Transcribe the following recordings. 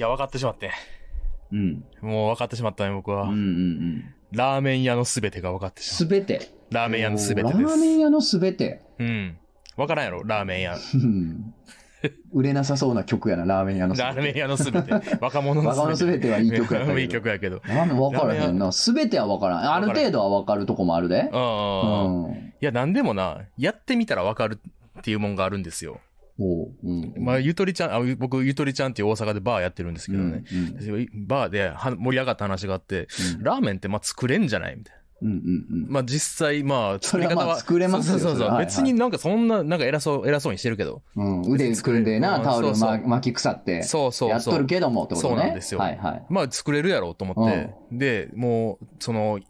いや、分かってしまって。うん。もう分かってしまったね、僕は。うんうんうん。ラーメン屋のすべてが分かってしますべて。う。ラーメン屋のすべてでラーメンす。屋のすべて。うん。分からんやろ、ラーメン屋。うん売れなさそうな曲やな、ラーメン屋のすべて。ラーメン屋のすべて。若者の若者すべてはいい曲やったけどいい曲やけど。ラーメン分からへんな。すべては分からん。ある程度は分かるとこもあるで。うん。いうん。や、なんでもな、やってみたら分かるっていうもんがあるんですよ。おううん。まあ、ゆとりちゃん、あ僕、ゆとりちゃんっていう大阪でバーやってるんですけどね。うんバーでは盛り上がった話があって、うんラーメンってまあ作れんじゃないみたいな。うんうんうん。まあ実際、まあ作り方は。作れますよそうそうそう。別になんかそんな、なんか偉そう、偉そうにしてるけど。うん、腕組んでな、うんタオルそうそうま巻き腐って、そうそうそう。やっとるけどもってことね。そうなんですよはいはい。まあ作れるやろうと思って。で、もう、その、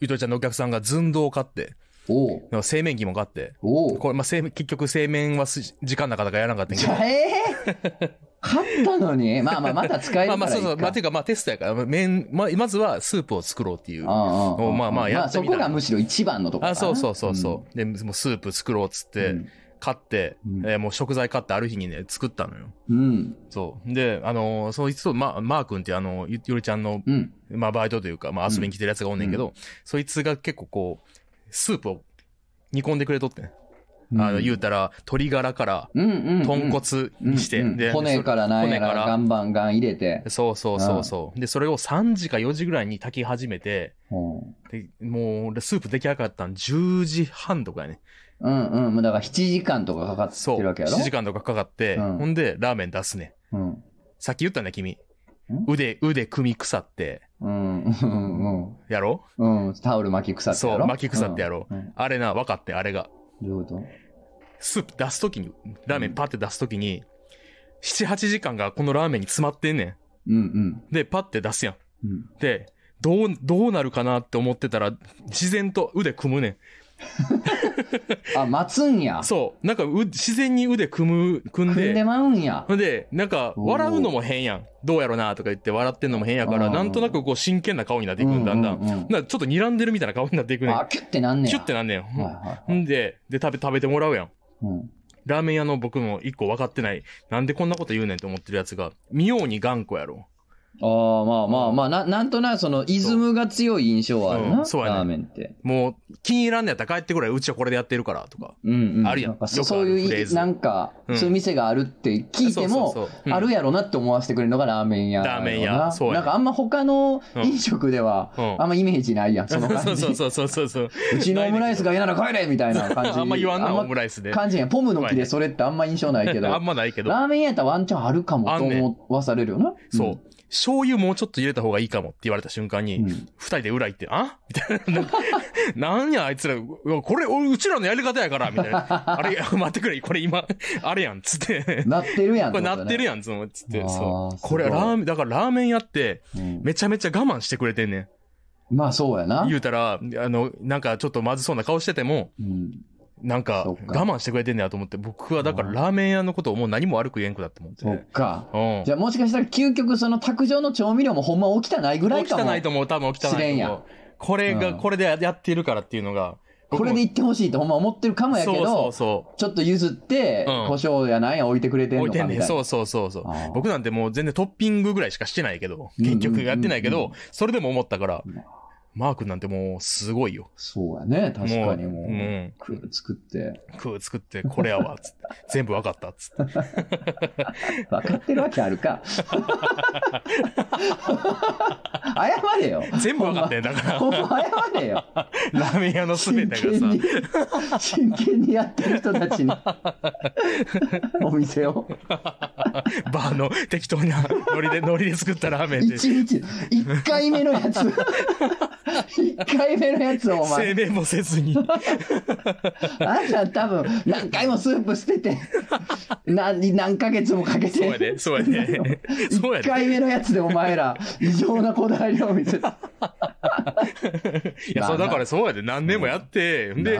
ゆとりちゃんのお客さんが寸胴を買って、おう製麺機も買って、これ、まあ、結局製麺はす時間なかったからやらなかったんやけど。ええ 買ったのに？まあまあ、また使えるから。まあまあそうそう、まあていうかまあテストやから、麺、まあまずはスープを作ろうっていう。うんうんうんまあまあやってそみたらこがむしろ一番のところあ、そうそうそうそう。で、もうスープ作ろうっつって、うん買って、うんえーもう食材買ってある日にね、作ったのよ。うん。うん。そう。で、あのーそいつと、ま、マー君っていうあの、ゆゆりちゃんの、うん。まあバイトというか、まあ遊びに来てるやつがおんねんけど、そいつが結構こう、スープを煮込んでくれとってね。あの、言うたら、鶏ガラから、うんうんうん。豚骨にして、うんうんで骨からなんやら、骨から岩盤岩入れて。そうそうそうそう。で、それを3時か4時ぐらいに炊き始めて、うんでもう、スープ出来上がったん10時半とかやね。うんうん。もうだから7時間とかかかってそう。るわけやろ？7時間とかかかって、うんほんで、ラーメン出すね。うん。さっき言ったね、君ん。腕、腕組み腐って、うん。うん。やろ？うん。うん。タオル巻き腐ってそう、やろ巻き腐ってやろう。うんうんあれな、分かって、あれが。どういうこと？スープ出すときに、ラーメンパって出すときに、7、8時間がこのラーメンに詰まってんねうんん。で、パって出すやん。うん。で、どう、どうなるかなって思ってたら、自然と腕組むねん。あ、待つんや。そう。なんか、う、自然に腕組む、組んで、組んでまうんや。ほんで、なんか、笑うのも変やん。どうやろなとか言って笑ってんのも変やから、うんなんとなくこう真剣な顔になっていくんだんだん。うんうんうんなんかちょっと睨んでるみたいな顔になっていくねん。あ、キュッてなんねや。キュッてなんねん。はいはほんで、で、食べ、食べてもらうやん。い。うん。ラーメン屋の僕も一個分かってない。なんでこんなこと言うねんって思ってるやつが、妙に頑固やろ。ああ、まあまあまあ、ななんとなくその、イズムが強い印象はあるな。うんそうやねラーメンって。もう、気に入らんのやったら帰ってくれ。うちはこれでやってるから、とか。うんうん。あるやんなかそういう、なんか、うんそういう店があるって聞いても、そうそうそううんあるやろなって思わせてくれるのがラーメン屋。ラーメン屋そうやねなんかあんま他の飲食では、うんあんまイメージないやん、その感じ。そうそうそうそうそう。うちのオムライスが嫌なら帰れみたいな感じ。あんま言わんな、あオムライスで。感じやん。ポムの木でそれってあんま印象ないけど。あんまないけど。ラーメン屋やったらワンチャンあるかもと思わされるよな。そう。醤油もうちょっと入れた方がいいかもって言われた瞬間に、うん。二人で裏行って、あ？みたいな。なんや、あいつら、これ、俺うちらのやり方やから、みたいな。あれ、待ってくれ、これ今、あれやん、つって。なってるやんこれなってるややん、つつって。そう。これ、ラーメン、だからラーメン屋って、めちゃめちゃ我慢してくれてんねん。まあそうやな。言うたら、あの、なんかちょっとまずそうな顔してても、うん。なんか我慢してくれてんねやと思って、僕はだからラーメン屋のことをもう何も悪く言えんくだって思ってそっね。か。うん。じゃあもしかしたら究極その卓上の調味料もほんま起きたないぐらいかも。起きたないと思う、多分起きたないと思う知れんやん。これが、うんこれでやってるからっていうのが、これで言ってほしいとほんま思ってるかもやけど、そうそうそちょっと譲って、うん胡椒やなんや置いてくれてう。ん置いてんねん。のかみたいな。そうそうそうそうあー。僕なんてもう全然トッピングぐらいしかしてないけど、うんうんうん結局やってないけうんど、それでも思ったからうん、マー君なんてもうすごいよ。そうやね。確かにもう、うんく作って。空作ってこれやわ、つって。全部わかった、つって。分かってるわけあるか。謝れよ。全部わかってんだから。ほんま謝れよ。ラーメン屋の全てが真剣にさ、、真剣にやってる人たちに、お店を。バーの適当なノリで、ノリで作ったラーメンで、一日、一回目のやつ。一回目のやつをお前。製麺もせずに。あんた多分、何回もスープ捨てて、何、何ヶ月もかけて。そうやで、そうやで。そうや一で。回目のやつでお前ら、異常なこだわりを見せた。いや、そう、だからそうやで。何年もやって、んで、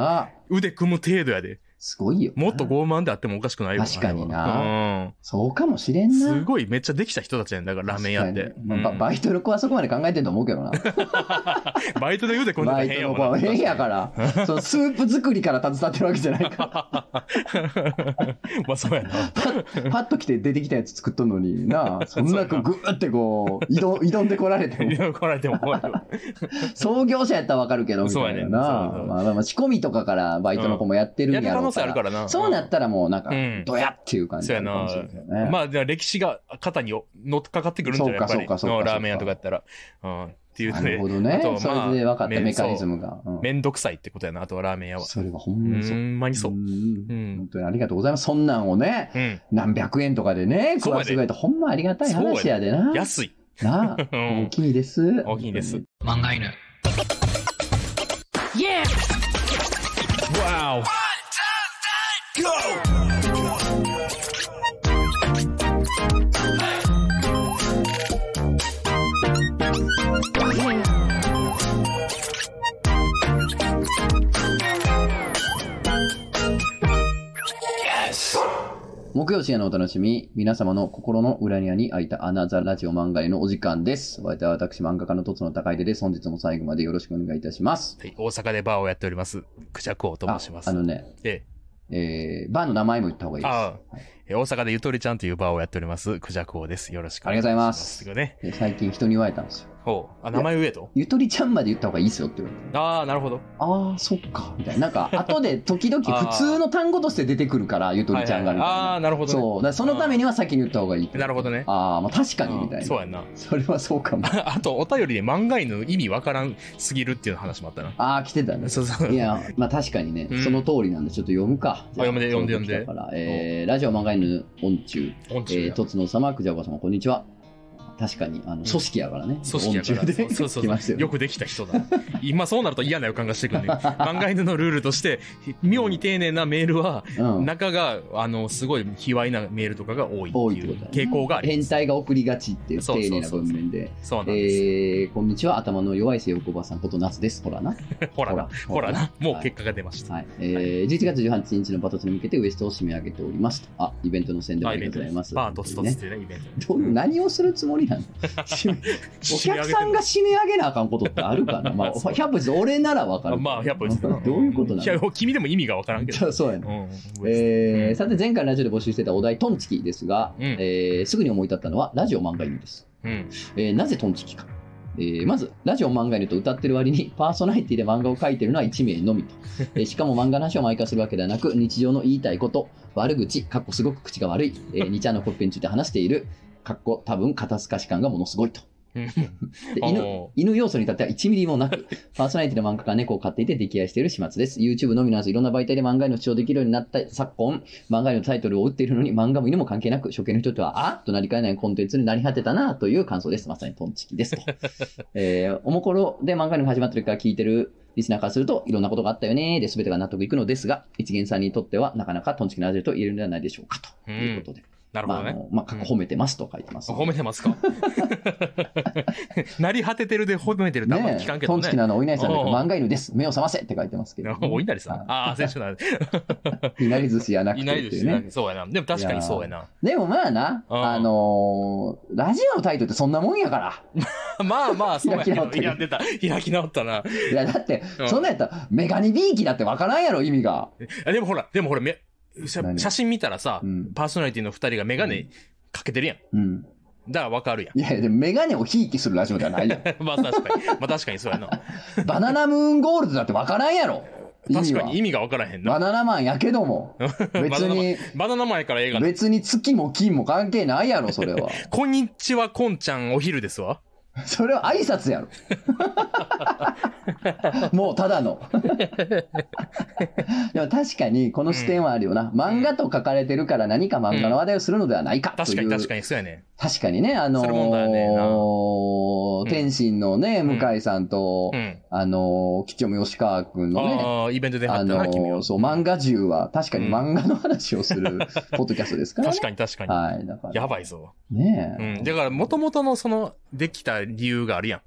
腕組む程度やで。すごいよ。もっと傲慢であってもおかしくないよ確かになな。そうかもしれうんん。な。すごい、めっちゃできた人たちやんだから、ラーメン屋ってまあババイトの子はそこまで考えてると思うけどな。うんバイトで腕組んでたバら変やもんなイトの子は変やから。そのスープ作りから携わってるわけじゃないから。まあそうやな。パッパッと来て出てきたやつ作っとんのになそんなこうグーってこう、挑挑んでこられてもい。や来られても怖いよ。創業者やったらわかるけど、みたいなそうやねまあまあまあ仕込みとかからバイトの子もやってるんやろう能性。あるからな。そうなったらもうなんかうん、ドヤっていう感じそうやなかもしれな。まあ、歴史が肩に乗っかかってくるんじゃない？やっぱり。そうかそうかそうかラーメン屋とかやったら。うん。っていうなね。るほどねあと。そまあれで分かったメカニズムが。うんめんどくさいってことやな、あとはラーメン屋は。それはほうんまにそう。んまにそう。んうん本当にありがとうございます。そんなんをね、うん。何百円とかでね、そうやで食わしてくれて、ほんまありがたい話やでな。安い。なあ、うん大きいです。大きいです。漫画犬。Wow! 木曜深夜のお楽しみ、皆様の心の裏庭に開いたアナザラジオ漫画へのお時間です。お相手は私、漫画家のとつの高いです。本日も最後までよろしくお願いいたします。はい、大阪でバーをやっております。クジャクオとあ申します。あのね、ええー、バーの名前も言った方がいいです。ああえ大阪でゆとりちゃんというバーをやっております。クジャクオです。よろしくおあり願いしま。がとうございますす。ね。で最近人に言われたんですよ。ほう。あ、名前言えとゆとりちゃんまで言った方がいいですよって言われて。ああ、なるほど。ああ、そっか。みたいな。なんか、後で時々普通の単語として出てくるから、ゆとりちゃんがみたいな。ああ、なるほど、ね。そう。だそのためには先に言った方がいい。なるほどね。ああ、まあ確かにみたいな。そうやんな。それはそうかも。あと、お便りで漫画犬の意味わからんすぎるっていう話もあったな。ああ、来てたね。そうそう。いや、まあ確かにね、うんその通りなんで、ちょっと読むか。じゃ読んで読んで読んでえー、ラジオ漫画犬音中、音中やえー、とつの様、くじゃおか様、こんにちは。確かに、あの、組織やからね。組織やから。そうそうそうよね。よくできた人だ。今そうなると嫌な予感がしてくるね。漫画犬のルールとして、妙に丁寧なメールは、うん。中が、あの、すごい卑猥なメールとかが多い多っていう傾向があります。変態が送りがちっていう丁寧な文面で。そうなんです。えー、こんにちは、頭の弱い性欲おばさんこと夏です。ほらな。ほらな、ほほららな、もう結果が出ました。はい。えー、11月18日のバトツに向けてウエストを締め上げておりますと。あ、イベントの宣伝ありがとうございますす。バートツトってね、イベント。何をするつもりな お客さんが締め上げなあかんことってあるかなまあ、そう100歩ずつ俺ならわかる。あまあ、100歩ですどういうことなの、君でも意味がわからんけど。そ うそうやな。うん。えー、さて前回ラジオで募集してたお題トンチキですが、うんえーすぐに思い立ったのはラジオ漫画犬です。うん。えーなぜトンチキか。えーまず、ラジオ漫画犬と歌ってる割に、パーソナリティで漫画を描いてるのは1名のみと。えーしかも漫画の話を毎回するわけではなく、日常の言いたいこと、悪口、かっこすごく口が悪い、えー、2ちゃんのコッペについて話している、かっこ多分肩透かし感がものすごいと。犬お犬要素に至っては1ミリもなく、パーソナリティの漫画家が猫を飼っていて溺愛している始末です。YouTube のみならずいろんな媒体で漫画への主張できるようになった昨今、漫画へのタイトルを打っているのに漫画も犬も関係なく、初見の人とは、あ？となりかねないコンテンツになり果てたなという感想です。まさにトンチキですと。えー、おもころで漫画の始まった時から聞いてるリスナーからすると、いろんなことがあったよねで全てが納得いくのですが、一元さんにとってはなかなかトンチキなラジオと言えるのではないでしょうかということで。まあ、なるほどね。まあ、過去褒めてますと書いてます。褒めてますか なり果ててるで褒めてるってあんまね聞かんけどねトンチキ。のあの、お稲荷さんだけおうおう漫画犬です。目を覚ませって書いてますけど、お稲荷さん。はああ、選手なんい いなり寿司やなくいてっていうないですしねね。。そうやな。でも確かにそうやな。でもまあな、うんあのーラジオのタイトルってそんなもんやから。まあまあ、そうやけど。開きた。開き直ったな。いや、だってう、んそんなんやったら、メガネビーキだってわからんやろ、意味が。あでもほら、でもほら、め写真見たらさうん、パーソナリティの二人がメガネかけてるやん。うん。だからわかるやん。いやいや、でもメガネをひいきするラジオではないよ。まあ確かに。まあ確かにそうやな。バナナムーンゴールドだってわからんやろ。確かに意味がわからへんな。バナナマンやけども。別に、バナナ前から映画の。別に月も金も関係ないやろ、それは。こんにちは、こんちゃんお昼ですわ。それは挨拶やろ。もうただの。でも確かにこの視点はあるよな。漫画と書かれてるから何か漫画の話題をするのではないかという。確かに確かに、そうやね。確かにね、あのーうん天心のね、ん向井さんと、うん。あのー、吉尾吉川くんのね、ああ、イベントで貼あの。ー、そう、漫画中は確かに漫画の話をするポッドキャストですからね。確かに確かに。はい、だから。やばいぞ。ねえ。うん。だから、もともとのその、できた理由があるやん。うん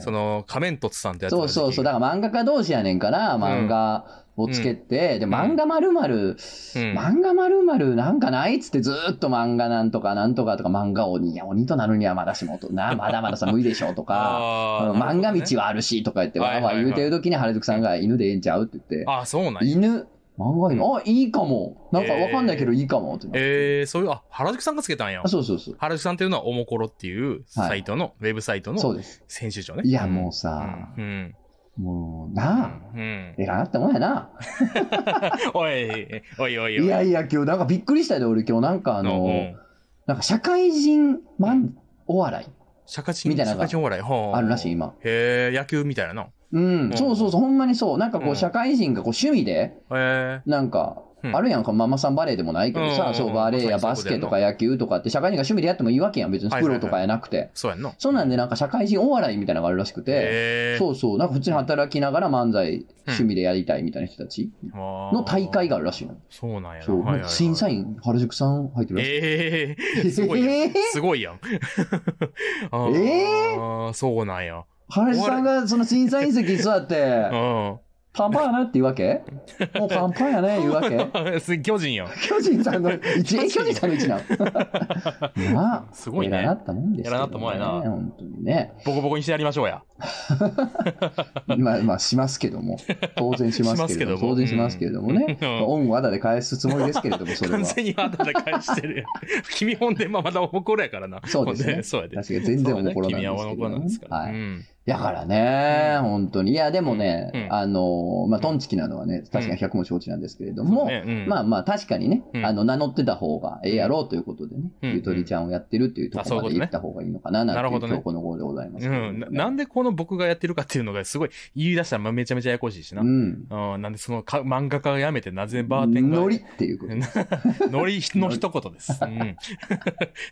その、仮面凸さんってやつそうそうそう。だから漫画家同士やねんから、漫画をつけて、で、漫画まるまる、うん。漫画まるまるなんかないっつってずーっと漫画なんとかなんとかとか漫画鬼、いや、鬼となるにはまだしもと、な、まだまださ、無理でしょとか、あーうん漫画道はあるしとか言って、わーわー言うてる時に原宿さんが犬でええんちゃうって言って、あ、そうなんや。犬、漫画犬、あ、いいかも。なんかわかんないけどいいかもってなって。えー、そういう、あ、原宿さんがつけたんやあ。そうそうそう。原宿さんっていうのは、おもころっていうサイトの、ウェブサイトのそうです。編集長ね。いや、んもうさ、うん。うん。もう、なあ、うん。ええかなってもんやな。おい、おいおいおい。いやいや、今日なんかびっくりしたで、俺今日なんかああの、なんか社会人漫お笑い社会人、みたいなのが社会人お笑い。はあるらしい、。今。へえ、野球みたいなな。うん、そうそうそう、ほんまにそう。なんかこう社会人がこう趣味で。なんか、うんあるやんか、ママさんバレーでもないけどさ、うんそう、バレーやバスケとか野球とかって、社会人が趣味でやってもいいわけやん、別にプロとかやなくて。そうやんな。そうなんで、なんか社会人お笑いみたいなのがあるらしくて。そうそう、なんか普通に働きながら漫才、趣味でやりたいみたいな人たちのの大会があるらしいの。そうなんやな。そう、審査員、原宿さん入ってるらしい。ええ すごいやん。えーすごいやん。あーえそうなんや。原宿さんがその審査員席に座ってう、ん。パンパンやなって言うわけ？もうパンパンやね、言うわけ？す 巨人やん。巨人さんの一、え、巨人さんの一なのまあ、すごいね偉なったもんですけど、ね。偉なったもんやな本当にね。ボコボコにしてやりましょうや。まあ、まあ、しますけども。当然しますけれども。ども当然しますけれどもね。うん恩をあだで返すつもりですけれども、それは完。全にあだで返してる。君ほんで、まあまだおもころやからな。そうですねそうやで。確かに全然おもころなんですけどね君はおもころなんですから。はいうんだからね、本当に。いや、でもね、うんあの、まあ、トンチキなのはね、確かに百も承知なんですけれども、ねうんまあまあ、確かにね、うんあの、名乗ってた方がええやろうということでね、うんゆとりちゃんをやってるっていうところまで言った方がいいのかな、なんていう今日この頃でございますけうん。ななんでこの僕がやってるかっていうのがすごい言い出したらめちゃめちゃややこしいしな。ううん。ん。なんでそのか漫画家が辞めてなぜバーテンが。ノリっていうこと。ノリの一言です。うん。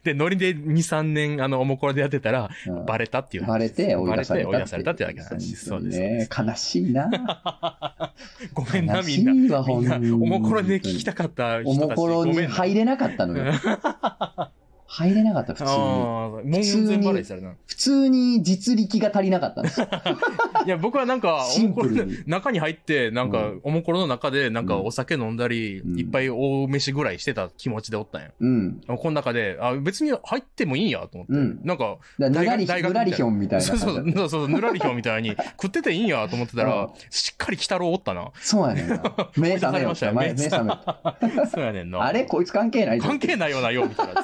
で、ノリで2、3年、あの、おもころでやってたら、うんバレたっていう話バレて追い出されたバレて追い出されたってだけの話です。そうです。ねす。悲しいな。ごめんな、悲みんな。しいわ、みんな、ほんおもころで聞きたかった人たち。おもころに入れなかったのよ。入れなかった、普通に。門前バレーした。普通に実力が足りなかったんですよ。いや、僕はなんか、おもころでプルに中に入って、なんかうん、おもころの中で、なんか、うんお酒飲んだり、うんいっぱい大飯ぐらいしてた気持ちでおったんや。うん。この中で、あ、別に入ってもいいんやと思って。うんなんか、ぬらり、ひょんみたいなそう。そうそう、そうぬらりひょんみたいに、食ってていいんやと思ってたら、うんしっかり鬼太郎おったな。そうやねんな。目覚めた。前目覚めた。そうやねんな。あれこいつ関係ないぞ関係ないよな、よ、みたいな。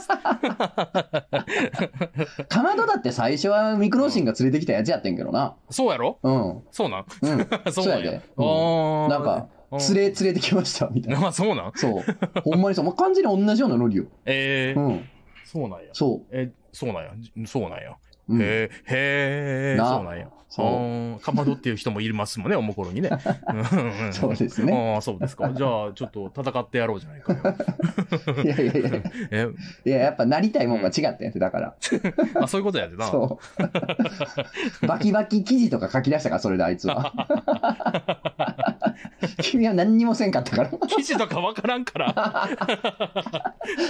かまどだって最初はミクロシンが連れてきたやつやってんけどな。そうやろ？うん。そうなん？うん。そうや。であーなんか、連れ、連れてきました、みたいな。まあ、そうなん？そう。ほんまにそう。もう完全に同じようなノリよ。えー、うん。そうなんや。そえ、そうなんや。そうなんや。う。うん。へえ、へえ、なそうなんや。そうかまどっていう人もいますもんね、おもころにね。そうですね。ああ、そうですか。じゃあ、ちょっと戦ってやろうじゃないかよ。いやいやいや。え、いや、やっぱなりたいもんが違ったんやって、だから。あ、そういうことやでな。そう。バキバキ記事とか書き出したから、それであいつは。君は何にもせんかったから。記事とかわからんから。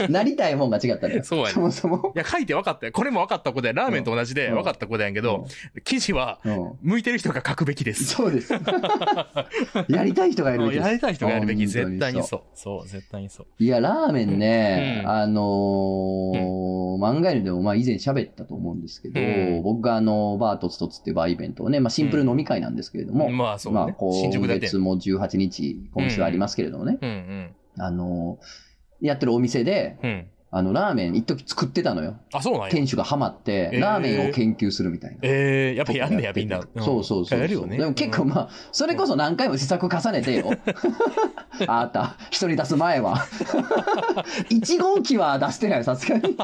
なりたいもんが違ったね。そうやねそもそも。いや、書いて分かったよ。これも分かった子で、ラーメンと同じでうん分かった子でやんけど、記事は、うん。向いてる人が書くべきです。そうです。やりたい人がやるべきです。やりたい人がやるべき。絶対にう。そう。そう、絶対にそう。いや、ラーメンね、うんあのー漫画犬でもまあ以前喋ったと思うんですけど、うん僕があの、バートツトツっていうバーイベントをね、まあシンプル飲み会なんですけれども、まあ、そうね。まあ今月も18日、今週ありますけれどもね、うんうん。あのーやってるお店で、うん。あの、ラーメン一時作ってたのよ。あ、そうなんや。店主がハマって、えーラーメンを研究するみたいな。ええやっぱやんねや、みんな。そうそうそう。やるよね。でも結構まあ、それこそ何回も試作重ねてよ。あなた、一人出す前は。1号機は出してないよ、さすがに。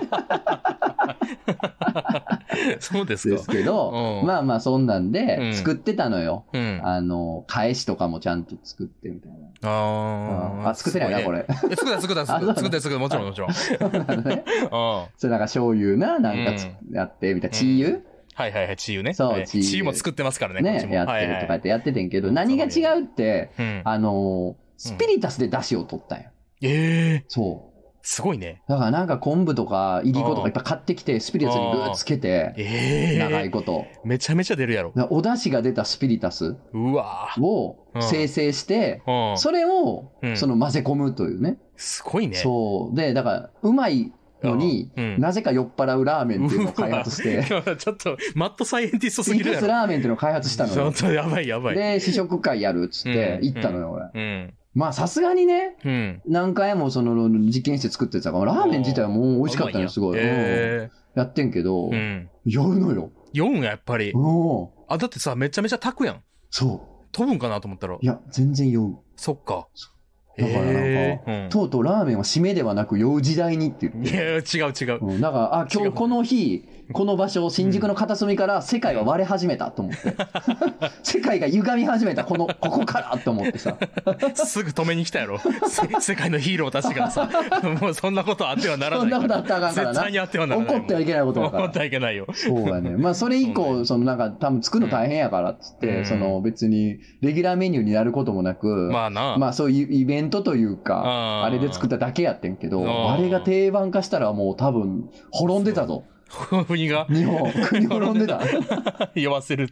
そうですですか。けど、うんまあまあそんなんうでん作ってたのよ。うん。ああの、返しとかもちゃんと作ってみたいな。あー。あ、作ってないな、これ。作った作った作った 作ったもちろんもちろん。あのねあそれなんか醤油な、なんかつやって、みたいな。チー油はいはいはい、チー油ね。はいそうチー油チー油も作ってますからね、ね、も。やってるとかやってやっててんけど、何が違うって、うん。あの、スピリタスで出汁を取ったんよ。ええそう。すごいね。だからなんか昆布とかいりことかいっぱい買ってきて、スピリタスにグーつけて、ええ長いこと。めちゃめちゃ出るやろ。だからお出汁が出たスピリタスうわをうん生成して。それをうんその混ぜ込むというね。すごいね。そう。で、だから、うまいのに、うんうんなぜか酔っ払うラーメンっていうのを開発して、ちょっと、マットサイエンティストすぎるやろ。ラーメンっていうのを開発したのよちょっ。とやばいやばい。で、試食会やるっつってうん行ったのよ、俺。うん。まあ、さすがにね、うん。何回もその実験して作ってたから、ラーメン自体はもう美味しかったのよ、すごい。やってんけどえ、うん。酔うのよ。4がやっぱり。うん。あ、だってさ、めちゃめちゃ炊くやん。そ飛ぶんかなと思ったらう。い。や、全然酔う。そっか。だからなんかええとうとうラーメンは締めではなく酔う時代にって言っうん。いて。や、違う違う。うん、だから、あ、今日この日、この場所、新宿の片隅から世界が割れ始めたと思って。世界が歪み始めた、この、ここからと思ってさ。すぐ止めに来たやろ。せ世界のヒーローたちがさ、もうそんなことあってはならない。そんなことあったらあかんからな絶対にあってはならない。怒ってはいけないことだから怒ってはいけないよ。そうやね。まあ、それ以降、ねそのなんか、多分作るの大変やからっつって、うんその別に、レギュラーメニューになることもなく、まあな。まあそういうイベントというか、あれで作っただけやってんけど、あれが定番化したらもう多分、滅んでたぞ。国が日本、国滅んでた。酔わせる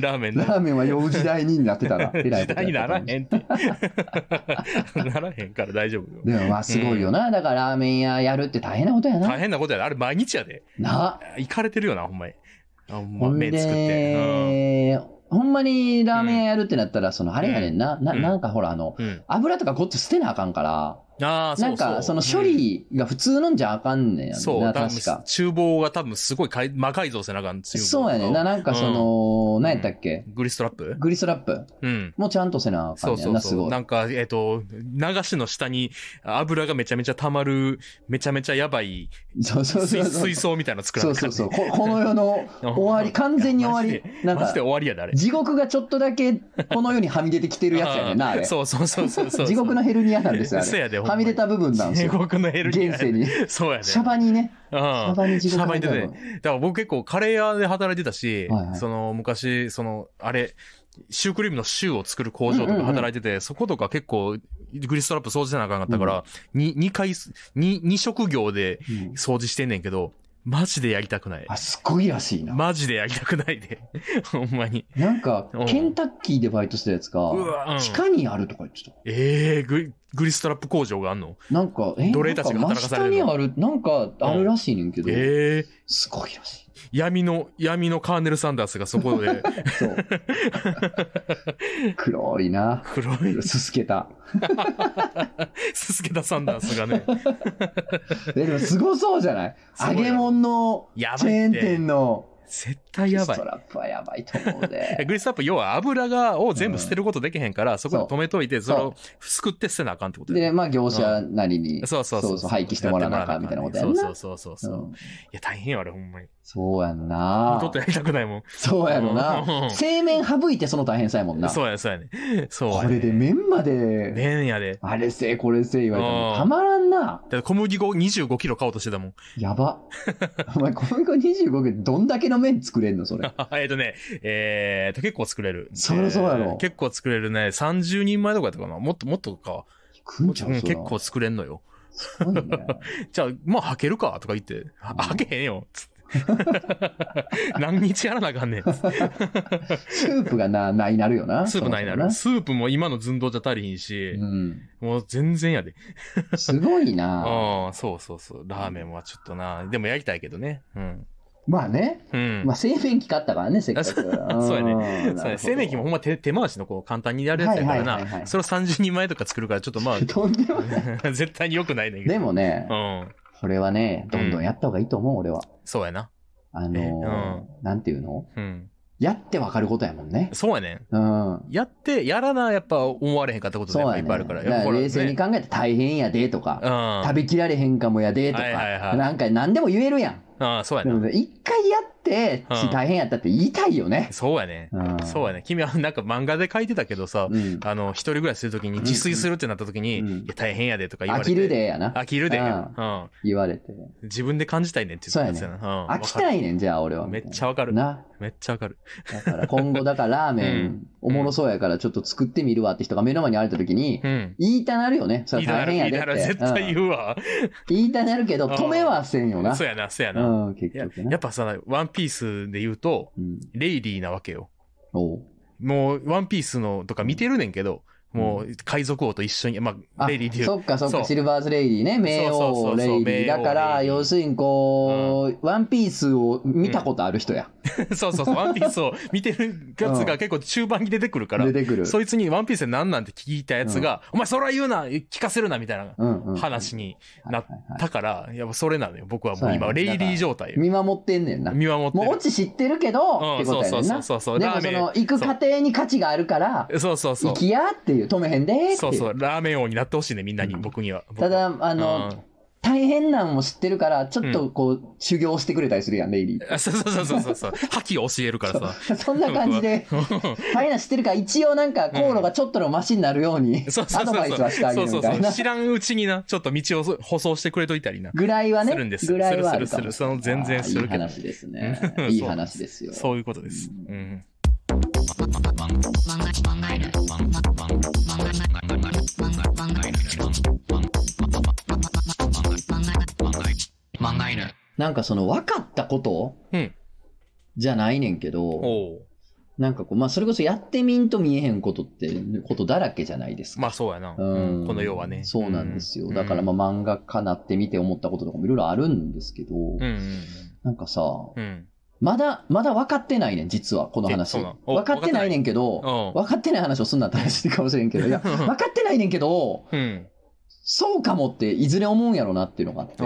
ラーメンのラーメンは酔う時代になってたら、えらい時代にならへんって。ならへんから大丈夫よ。でもまあすごいよな。だからラーメン屋やるって大変なことやな。大変なことやで。あれ毎日やで。な。行かれてるよな、ほんまに。あほんまほん麺作って。で、ほんまにラーメン屋やるってなったら、そのあれやねんな。なうんなんかほらあの、うん。うん油とかごっつ捨てなあかんから、あ。なんかその処理が普通のんじゃあかんねんやうんそう、確か。厨房が多分すごいかい魔改造せなあかん。厨房そうやねんな。なんかその、何やったっけ？グリストラップ？グリストラップうん。もちゃんとせなあかそうんねんな、すそうそう。ごい。なんか、えっ、と、流しの下に油がめちゃめちゃ溜まる、めちゃめちゃやばいそうそう水そう。水槽みたいなの作らなそうそうそう。ここの世のうん終わり、完全に終わり。なんか終わりやで、あれ。地獄がちょっとだけこの世にはみ出てきてるやつやねんな、あれ。そうそうそうそうそう。地獄のヘルニアなんですよ、あれ。そうやではみ出た部分なんです地よ。獄のヘルニア現世に。そうやで。シャバにね。うん。シャバに地獄シャバに出てだから僕結構カレー屋で働いてたし、はいはいその昔、その、あれ、シュークリームのシューを作る工場とか働いてて、そことか結構、グリストラップ掃除せなあかんかったから、に二回す、二、二職業でうん掃除してんねんけど、マジでやりたくない。あ、すっごいらしいな。マジでやりたくないで。ほんまに。なんかうん、ケンタッキーでバイトしたやつがうん、地下にあるとか言ってた。ええー、グリグリストラップ工場があんの？なんか、え奴隷たちが働かされるの真下にある、なんかあるらしいねんけど、ええー、すごいらしい。闇の、闇のカーネル・サンダースがそこで、そう。黒いな。黒い、すすけた。ススケタ・サンダースがね、えでもすごそうじゃない？揚げ物のやチェーン店の絶対やばいスト。ラップはやばいと思うで。グリストラップ、要は油が、を全部捨てることできへんから、そこで止めといて、それをすくって捨てなあかんってことやで、まあ業者なりに、そうそうそう。廃棄してもらわなあかんみたいなことやんな。そうそうそうそう。ううんいや、大変よ、あれ、ほんまに。そうやんな二度とやりたくないもん。そうやろうな。ん製麺省いてその大変さやもんな。そうやね、そうやね。そうね。れで麺まで、麺やで。あれせえ、これせえ言われたうんらたまらんな。だ小麦粉25キロ買おうとしてたもん。やば。お前、小麦粉25キロどんだけの麺作れんのそれ。えっとね、えーと、結構作れる。そりゃそうやろえー結構作れるね。30人前とかやったかな。もっともっとか。食うんちゃううん結構作れんのよ。すごいね。じゃあ、まあ、履けるかとか言って、は履けへんよ。つって何日やらなあかんねん。スープがな、ないなるよな。スープないなる。スープも今の寸胴じゃ足りひんしう、ん。もう全然やで。すごいな。あ あ、そうそうそう。ラーメンはちょっとな。でもやりたいけどね。うん。まあね。うん。まあ製麺機買ったからね、せっかく。そうやねんそうやね。製麺機もほんま手手回しのこう簡単にやるやつやからはいはいはいはな。いそれを30人前とか作るからちょっとま とんでもない。あ、絶対に良くないねんけど。でもねう、ん。これはね、どんどんやった方がいいと思う、俺は。そうやな。あのー、なんていうの？うん。やってわかることやもんね。そうやねん。うん。やって、やらな、やっぱ思われへんかったことが。いっぱいあるから。だから冷静にね考えて大変やでとか、うん。食べきられへんかもやでとか、はいはいはいなんか何でも言えるやん。ああ、そうやな。一回やっ、大変やったって言いたいよね。そうやね。うんそうやね。君はなんか漫画で書いてたけどさ、うん。あの、一人暮らしするときに自炊するってなったときに、大変やでとか言われて。飽きる。でやな。飽きるで。ううんん。言われて。自分で感じたいねんって言ってたやつやな。うん。飽きたいねん、じゃあ俺は。めっちゃわかる。な。めっちゃわかる。だから今後、だからラーメうんン、おもろそうやからちょっと作ってみるわって人が目の前にあれた時にう、ん。言いたなるよね。それ大変やでっいいだろ、絶て。対うん言うわ。言いたなるけど、うん止めはせんよな。そうやな、そうやな。うん、結局な。やっぱさ、ワンピースで言うと、うん。レイリーなわけよ。もう、ワンピースのとか見てるねんけど、もう、海賊王と一緒に、まあ、あレイリーで言う。そっかそっか、シルバーズレイリーね、名そうそうそうそう王レイリー。だから、要するにこう、ワンピースを見たことある人や。そうそうそう、ワンピースを見てるやつが結構中盤に出てくるから出、てくる。そいつにワンピースで何なんて聞いたやつが、お前それは言うな聞かせるなみたいな。話になったから、やっぱそれなのよ。僕はもそう今、レイリー状態よ。見守ってんねんな。見守ってもうオる。チ知ってるけど、うんってことやねんな。そうそうそうそうでもその、行く過程に価値があるから、そうそうそう行。きやっていう、止めへんでーって。そうそう、ラーメン王になってほしいね、みんなに、うん僕には。ただ、ああの、大変なんも知ってるから、ちょっとこう、修行してくれたりするやん、レイリー。そうそうそうそうそう。覇気を教えるからさ。そんな感じで、大変なん知ってるから、一応なんか、航路がちょっとのマシになるように、そうそうそうアドバイスはしてあげそうそうそう。るみたいな。知らんうちにな、ちょっと道を舗装してくれといたりな。ぐらいはね、するんですぐらいはするするするその全然するけどいい話ですねそう。いい話ですよ。そういうことです。うん。なんかその分かったことうん。じゃないねんけど、なんかこう、まあそれこそやってみんと見えへんことってことだらけじゃないですか。まあそうやな。うんうんこの世はね。そうなんですよ。うんだからまあ漫画家なってみて思ったこととかもいろいろあるんですけど、うんうんなんかさ、うん。うん。まだ、まだ分かってないねん、実は、この話。分かってないねんけど、うん分かってない話をすんなって話かもしれんけど、いや、分かってないねんけど、うん。そうかもっていずれ思うんやろなっていうのがあって。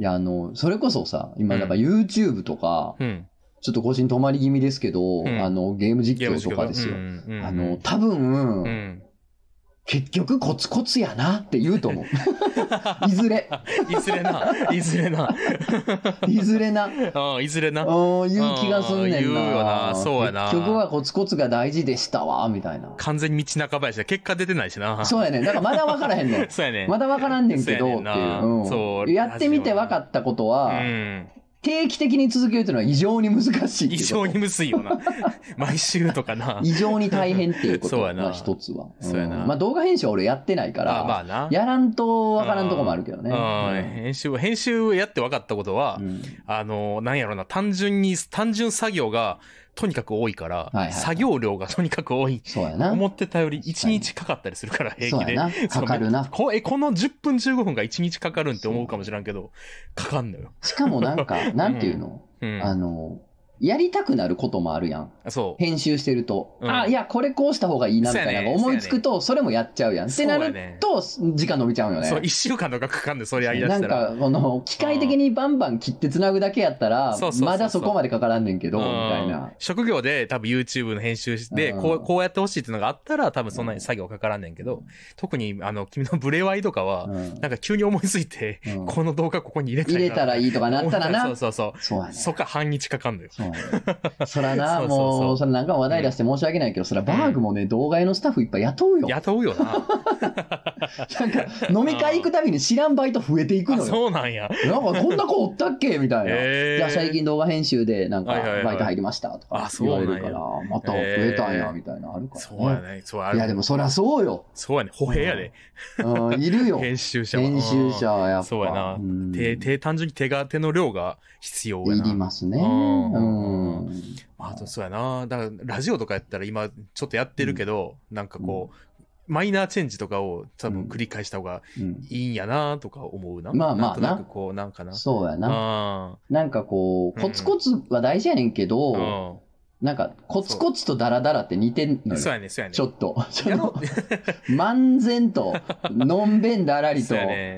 いや、あの、それこそさ、今、うんなんか YouTube とか、うん。ちょっと個人止まり気味ですけど、んあの、ゲーム実況とかですよ。あの、多分、うん。結局コツコツやなって言うと思う。いずれ、いずれな。いずれな。いずれな。あ あ、いずれな。うん、言う気がすんねんな。うん言うよなそうやな結局はコツコツが大事でしたわ、みたいな。完全に道半ばやし、結果出てないしな。そうやねん。だからまだ分からへんねん。そうやね。まだ分からんねんけど、っていうそうやってみて分かったことは、うん。定期的に続けるというのは異常に難しい異常にむずいよな。毎週とかな。異常に大変っていうことそうやなが一つは。そうやなんまあ動画編集は俺やってないから、あまあな。やらんと分からんとこもあるけどね。うん編集、編集やって分かったことは、うんあの、なんやろな、単純に、単純作業がとにかく多いから、はいはい作業量がとにかく多い。そうやな。思ってたより1日かかったりするから、平気で。かかるな。こえ、この10分15分が1日かかるんって思うかもしらんけど、かかんのよ。しかもなんか、なんていうの、うん。あの、やりたくなることもあるやん。そう。編集してると。うんあ、いや、これこうした方がいいなみたいな思いつくと、それもやっちゃうやん。ってなると、時間伸びちゃうよね。そう、1週間とかかかんで、それやりだなんしたら。か、この、機械的にバンバン切って繋ぐだけやったらまだそこまでかからんねんけど、みたいうんな。職業で多分 YouTube の編集で、うんこう、こうやってほしいっていうのがあったら、多分そんなに作業かからんねんけど、特に、あの、君のブレワイとかは、うんなんか急に思いついて、うんこの動画ここに入れたいな入れたらいいとかなったらな そう。そうそう。そっから半日かかんのよ。そらな、もう、それなんか話題出して申し訳ないけど、そらバーグもね、動画屋のスタッフいっぱい雇うよ。雇うよな。なんか、飲み会行くたびに知らんバイト増えていくあ、のよ。そうなんや。なんかこんな子おったっけみたいな。いや、最近動画編集でなんかバイト入りましたとかあそうなんや言われるから、また増えたんや、みたいなのあるから、ね。そうやね。そうある。いや、でもそりゃそうよ。そうやね。歩兵やで。うん、いるよ。編集者は。編集者はやっぱ。そうやなうん手、手、単純に手が、手の量が必要やな。いりますね。うんうん。あとそうやな。だから、ラジオとかやったら今、ちょっとやってるけど、なんかこう、マイナーチェンジとかを多分繰り返した方がうんいいんやなとか思うな。まあまあんとなくこう、なんかな。そうやな。あなんかこう、うんコツコツは大事やねんけあ。ど、なんか、コツコツとダラダラって似てんうん。のよ。そうやね、そうやね。ちょっと。その、漫然と、のんべんだらりと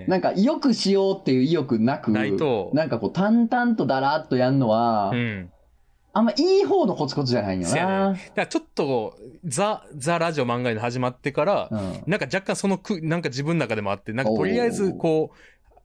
なんか、良くしようっていう意欲なく、ないとなんかこう、淡々とだらっとやんのはう、ん。あんまいい方のコツコツじゃないんよそうやな。だからちょっと、ザ、ザラジオ漫画に始まってから、うんなんか若干そのく、なんか自分の中でもあって、なんかとりあえずこう、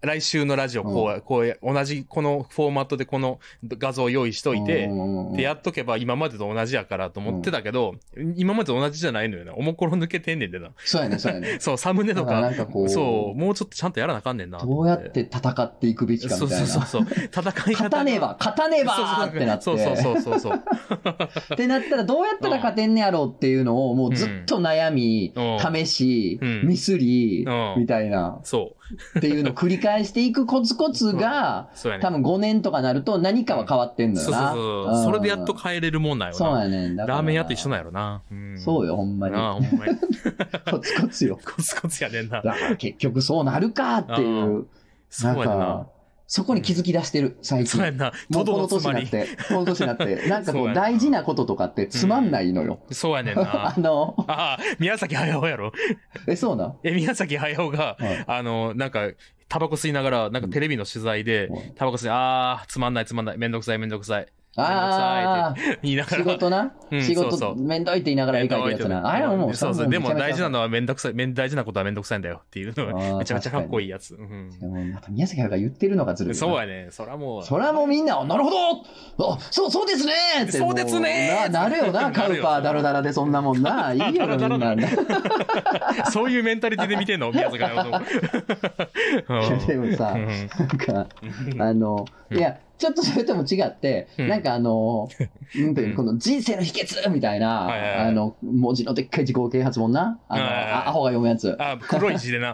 来週のラジオこう、こう、同じ、このフォーマットでこの画像を用意しといて、で、やっとけば今までと同じやからと思ってたけど、今までと同じじゃないのよな。おもころ抜けてんねんでな。そうやね、そうやね。そう、サムネとだかそう、もうちょっとちゃんとやらなあかんねんな。どうやって戦っていくべきかそうみたいな。そうそうそう。戦い。勝たねば、勝たねばーってなって。そうそうそうそうそう。ってなったらどうやったら勝てんねやろうっていうのをもうずっと悩み、うん試し、うんミスり、うんみたいな、そう。っていうのを繰り返していくコツコツが、そうやね。多分5年とかなると何かは変わってんのよそうそうな。そう。んそれでやっと変えれるもんなんよな。そうやねん。だからラーメン屋と一緒なんやろな。うんそうよ、ほんまに。なあ、ほんまに。コツコツよ。コツコツやねんな。だから結局そうなるかっていう、そうやなか。、そこに気づき出してる、最近そう。やんな。もうこの。年になって、この年になって、なんかこう大事なこととかってつまんないのよ。そうやねんあな。の、ああ、宮崎駿やろ。え、そうなん？え、宮崎駿が、はいあの、なんか、タバコ吸いながら、なんかテレビの取材でうん、タバコ吸い、あー、つまんないつまんない、めんどくさいめんどくさい。ああ、言いなが仕ら。事な？うん仕そうそう事めんどいって言いながら絵描いてるやつな。あれはもう、そうそう。でも大事なののはめんどくさい、めん大事なことはめんどくさいんだよっていうのが、めちゃめちゃかっこいいやつ。うんでもなんか宮崎駿が言ってるのがずるいな。そうやね。そらもう。それはもうみんな、なるほどあそう、そうですねってそうですねななるよな、カウパーダラダラでそんなもんな。いいよ、みんな。そういうメンタリティで見てんの？宮崎駿の。うんでもさ、うんなんか、あの、いや、ちょっとそれとも違って、うん。なんかあの、うんというこの人生の秘訣みたいな、はいはいはい。あの、文字のでっかい自己啓発本な、あの、はいはいはい。あアホが読むやつ。あ、黒い字でな。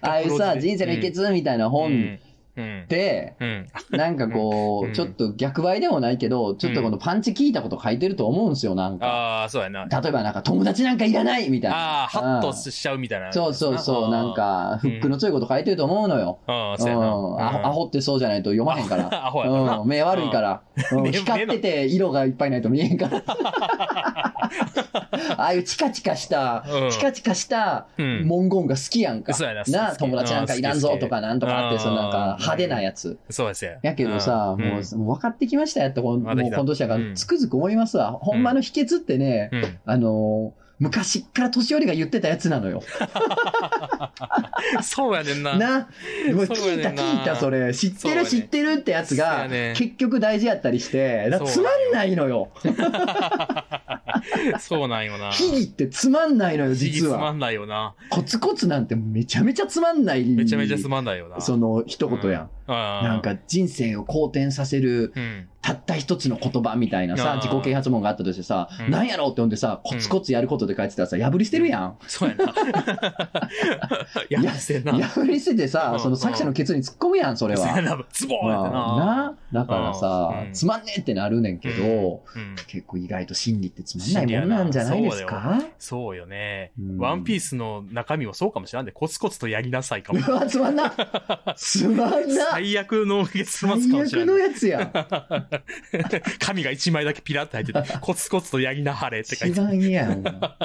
ああいうさ、人生の秘訣みたいな本うん。うんっ。て、うん。なんかこう、うんちょっと逆張りでもないけど、ちょっとこのパンチ効いたこと書いてると思うんですよ、なんか。ああ、そうやな。例えばなんか友達なんかいらないみたいな。ああ、ハッとうんしちゃうみたいな。そうそうそう、なん。か、フックの強いこと書いてると思うのよ。ああ、うん、そうやな。アホってそうじゃないと読まへんから。アホやなうん、目悪いから。うん 目光ってて色がいっぱいないと見えへんから。ああいうチカチカした、うんチカチカしたうん文言が好きやんか。そうやな友達なんかいらんぞとかなんとかって、うんそのなんか派手なやつ。そうですよ。やけどさ、うんもう、分かってきましたよって、もう今年やかうんら、つくづく思いますわ。ほんまの秘訣ってね、うん。あのー昔っから年寄りが言ってたやつなのよ。そうやねんな。な？聞いた聞いたそれ。知ってる知ってるってやつが結局大事やったりして、つまんないのよ。そうなんよな。秘技ってつまんないのよ、実は。実つまんないよな。コツコツなんてめちゃめちゃつまんない。めちゃめちゃつまんないよな。その一言やん。ななん、か人生を好転させるうん。たった一つの言葉みたいなさ自己啓発本があったとしてさ、うんなんやろうって読んでさ、コツコツやることで書いてたらさ、破り捨てるやん。そうやな。やらせんな。破り捨ててさう、んその作者のケツに突っ込むやん、それは。そうやな。ズボーンってな。なだからさう、んつまんねえってなるねんけど、うん結構意外と心理ってつまんないもんなんじゃないですか？そうよねうん。ワンピースの中身もそうかもしれんで、コツコツとやりなさいかも。うわ、つまんなつまんな最悪の月末か最もしれん悪のやつや。紙が一枚だけピラって入ってて、コツコツとやりなはれって書いて一番嫌や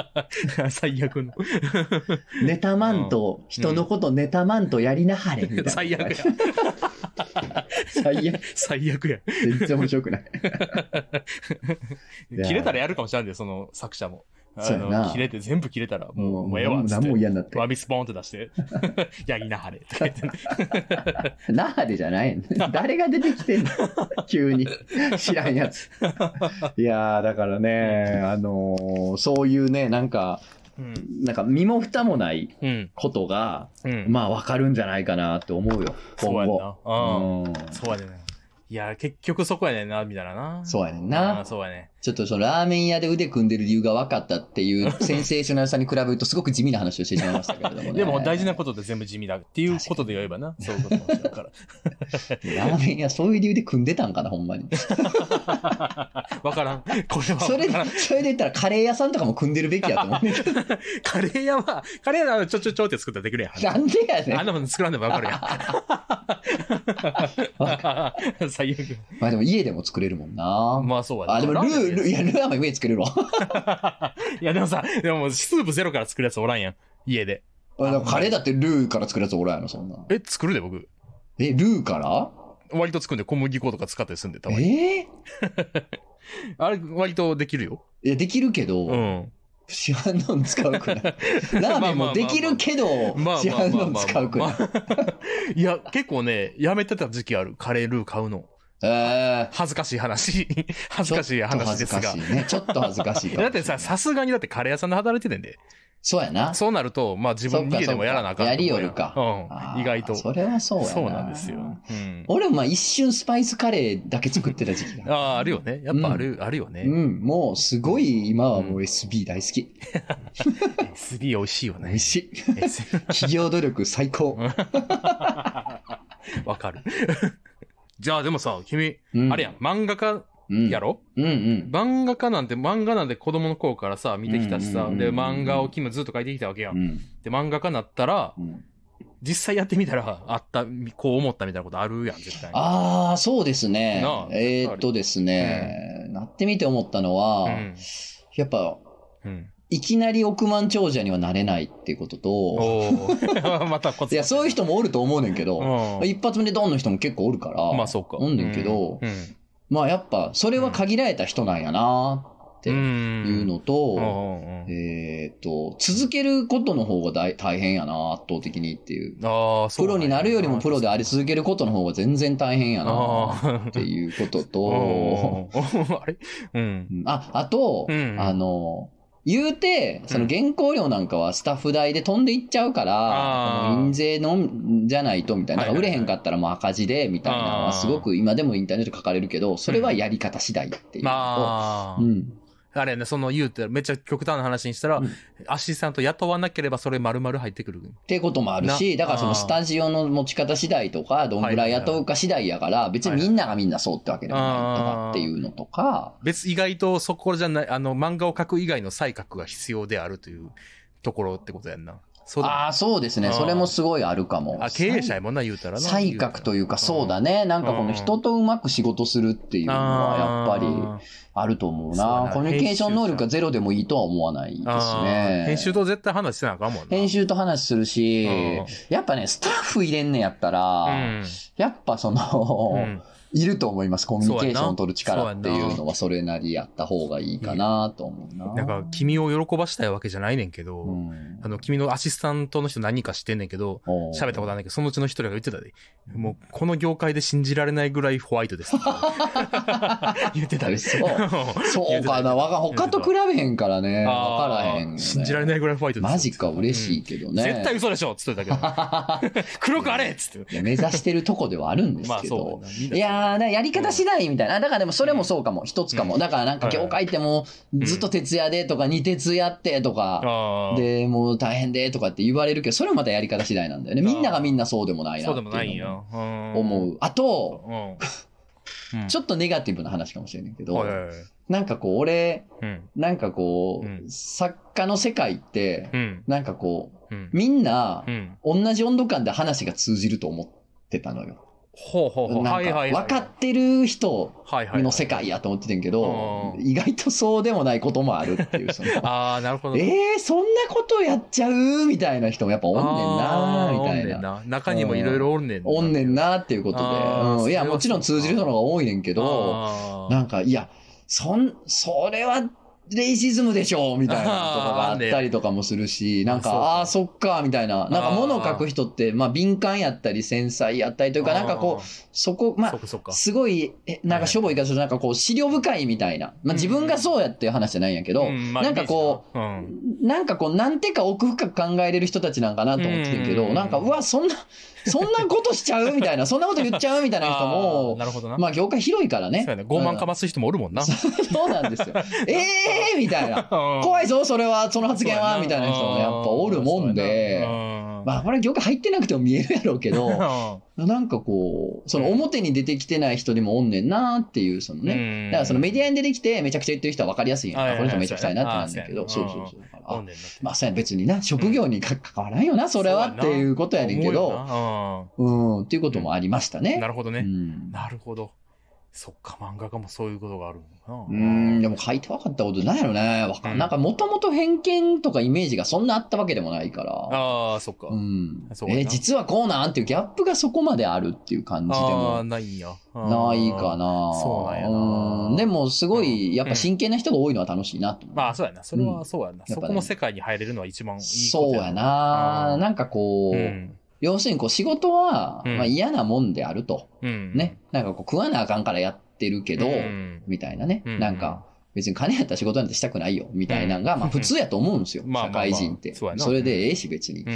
最悪の。ネタマンと、人のことネタマンとやりなはれ。みたいな最悪や。最悪。最悪や。全然面白くない。や切れたらやるかもしれんで、その作者も。あの切れて、全部切れたら、もう、もう、ええわっつっ何もて。嫌になって。ワビスポーンって出して、やりなはれって書いて。那覇でじゃないの 誰が出てきてんの？急に。知らんやつ。いやー、だからね、あのーそういうね、なんか、うん。なんか身も蓋もないうん。ことが、うん。まあわかるんじゃないかなって思うよ、そうやん今後。な。うん。うんそうやねんな。いや、結局そこやねんな、みたいなな。そうやねんあなー。そうやね。ちょっとそのラーメン屋で腕組んでる理由が分かったっていうセンセーショナルさに比べるとすごく地味な話をしてしまいましたけれどもね。でも大事なことって全部地味だっていうことで言えばな。そういうこともしれんから。ラーメン屋そういう理由で組んでたんかな、ほんまに。わからん。これはそれ。それで言ったらカレー屋さんとかも組んでるべきやと思うね。カレー屋は、カレー屋はちょちょちょって作ったらできるやん。なんでやねん。あんなもん作らんでもわかるやん。最悪。まあでも家でも作れるもんな。まあそうやなあ、でもルー、ルー、いや、ルーは家作れるわ。いやでもさ、でもスープゼロから作るやつおらんやん。家で。あでもカレーだってルーから作るやつおらんやろ、そんな。え、作るで僕。え、ルーから？割と作るんで小麦粉とか使ったりするんで、たまに。え あれ、割とできるよ。ーいや、できるけど、うん。市販の使うくない。ラーメンもできるけど、まあ市販の使うくない。いや、結構ね、やめてた時期ある。カレールー買うの。え恥ずかしい話。ー 恥ずかしい話ですがちょっと恥ずかし。いね。ちょっと恥ずかしいだってさ、さすがにだってカレー屋さんで働いててんで。そうやな。そうなると、まあ自分家でもやらなあかんやりよるかうん。意外と。それはそうやな。そうなんですよ。うん。俺もまあ一瞬スパイスカレーだけ作ってた時期が。ああ、あるよね。やっぱある、あるよね。うん、もうすごい今はもう SB 大好き。SB 美味しいよね美味。しい。企業努力最高。わかる。じゃあでもさ、君、うんあれやん、漫画家うんやろ、うんうん。漫画家なんて、漫画なんて子供の頃からさ、見てきたしさ、うんうんうんうんで、漫画を君もずっと描いてきたわけや。うんんで、漫画家になったら、うん実際やってみたら、あった、こう思ったみたいなことあるやん、絶対に。ああ、そうですね。えーっとですね、なってみて思ったのは、うん。やっぱ、うん。いきなり億万長者にはなれないっていうことと、また。いや、そういう人もおると思うねんけど、うん一発目でドンの人も結構おるから、まあそうか。おんねんけど、うん。まあやっぱ、それは限られた人なんやなってうん。いうのと、えーっと、続けることの方が大大変やな、圧倒的にっていう。ああ、そうなんやプロになるよりもプロであり続けることの方が全然大変やなあっていうことと、あれ？うん。うんあ、あと、うんあの、言うて、その原稿料なんかはスタッフ代で飛んでいっちゃうから、印税のじゃないとみたいな、売れへんかったらもう赤字でみたいなのはすごく今でもインターネット書かれるけど、それはやり方次第っていう。のと、まあ、うん。あれやね、その言うて、めっちゃ極端な話にしたら、うんアシスタント雇わなければそれ丸々入ってくる。っていうこともあるし、なだからそのスタジオの持ち方次第とか、どんぐらい雇うか次第やから、別にみんながみんなそうってわけでもないとかっていうのとか、別、意外とそこじゃない、あの、漫画を描く以外の才覚が必要であるというところってことやんな。そうだああ、そうですね。それもすごいあるかも。あ、経営者やもんな、言うたらな。才覚というか、そうだね。なんかこの人とうまく仕事するっていうのは、やっぱりあると思うなな。コミュニケーション能力がゼロでもいいとは思わないですね。編集と絶対話してなあかんもんな。編集と話するしうん、やっぱね、スタッフ入れんねやったうら、ん。やっぱその、うんいると思います。コミュニケーションを取る力っていうのはそれなりやった方がいいかなと思うな。なんか、君を喜ばしたいわけじゃないねんけど、うん、あの、君のアシスタントの人何人か知ってんねんけど、喋ったことあるんだけど、そのうちの一人が言ってたで。もう、この業界で信じられないぐらいホワイトです。言ってたで。そうそうかな。わが他と比べへんからね。わからへんよね。信じられないぐらいホワイトです。マジか、嬉しいけどね。絶対嘘でしょっつってたけど。黒くあれっつって。目指してるとこではあるんですまあけどそう。いやー、なやり方次第みたいな。だからでもそれもそうかも。一つかも。だからなんか業界ってもうずっと徹夜でとか、二徹やってとか、ああ。で、もう大変でとかって言われるけど、それもまたやり方次第なんだよね。みんながみんなそうでもないなそうでもないんいうのや。も思思う。あと、うん。ちょっとネガティブな話かもしれないけど、なんかこう、俺、うん。なんかこう作家の世界ってう、ん。なんかこう、うん。みんなうん。同じ温度感で話が通じると思ってたのよ。ほうほうほう。なんか。分かってる人。の世界やと思っててんけどう、ん意外とそうでもないこともあるっていう、ああ、なるほど。えー、そんなことやっちゃうみたいな人もやっぱおんねんなみたいな。中にもいろいろおんねんな。おんねんなっていうことで。いや、もちろん通じる人の方が多いねんけど、なんか、いや、そん、それは、レイシズムでしょみたいなとこがあったりとかもするし、なんか、ああー、そっか、みたいな。なんか物を書く人って、まあ敏感やったり繊細やったりというか、なんかこう、そこ、まあそっ、かそっか。すごい、え、なんかしょぼい言い方すると、なんかこう、資料深いみたいな。まあ自分がそうやっていう話じゃないんやけど、なんかこう、なんかこう、なんてか奥深く考えれる人たちなんかなと思ってるけど、うんなんか、うわ、そんな、そんなことしちゃうみたいな、そんなこと言っちゃうみたいなな人も。まあ業界広いからね。そうやね。傲慢かます人もおるもんな。そうなんですよ。ええーみたいな。怖 怖いぞ、それは、その発言は、みたいな人もやっぱおるもんで、まあ、これ業界入ってなくても見えるやろうけど、なんかこう、その表に出てきてない人にもおんねんなっていう、そのね。ねだからそのメディアに出てきてめちゃくちゃ言ってる人は分かりやすいやんか。はいはいはいこの人めちゃくちゃいなってなんだけど、あそそうそうそう。まあ、別にな、職業にか関わらんよな、それはっていうことやねんけど、思うん、っていうこともありましたね。ななるほどね。うん。なるほど。そっか、漫画家もそういうことがあるのかうな。ーん、でも書いて分かったことないやろね。わかんうんなんかもともと偏見とかイメージがそんなあったわけでもないから。ああ、そっか。うん。そうえ、実はこうなんっていうギャップがそこまであるっていう感じでああ、もないんや。ないかな。そうなんやなうんでもすごい、やっぱ真剣な人が多いのは楽しいなと思う。まあ、そうやな。それはそうやな。やっぱねそこの世界に入れるのは一番いいことそうやな。うんなんかこう、うん。要するにこう仕事は、うんまあ嫌なもんであると。うん。ね。なんかこう食わなあかんからやってるけど、うんみたいなね。うんなんか、別に金やったら仕事なんてしたくないよ、みたいなのが、うんまあ普通やと思うんですよ。社会人って。それでええし別に。うん。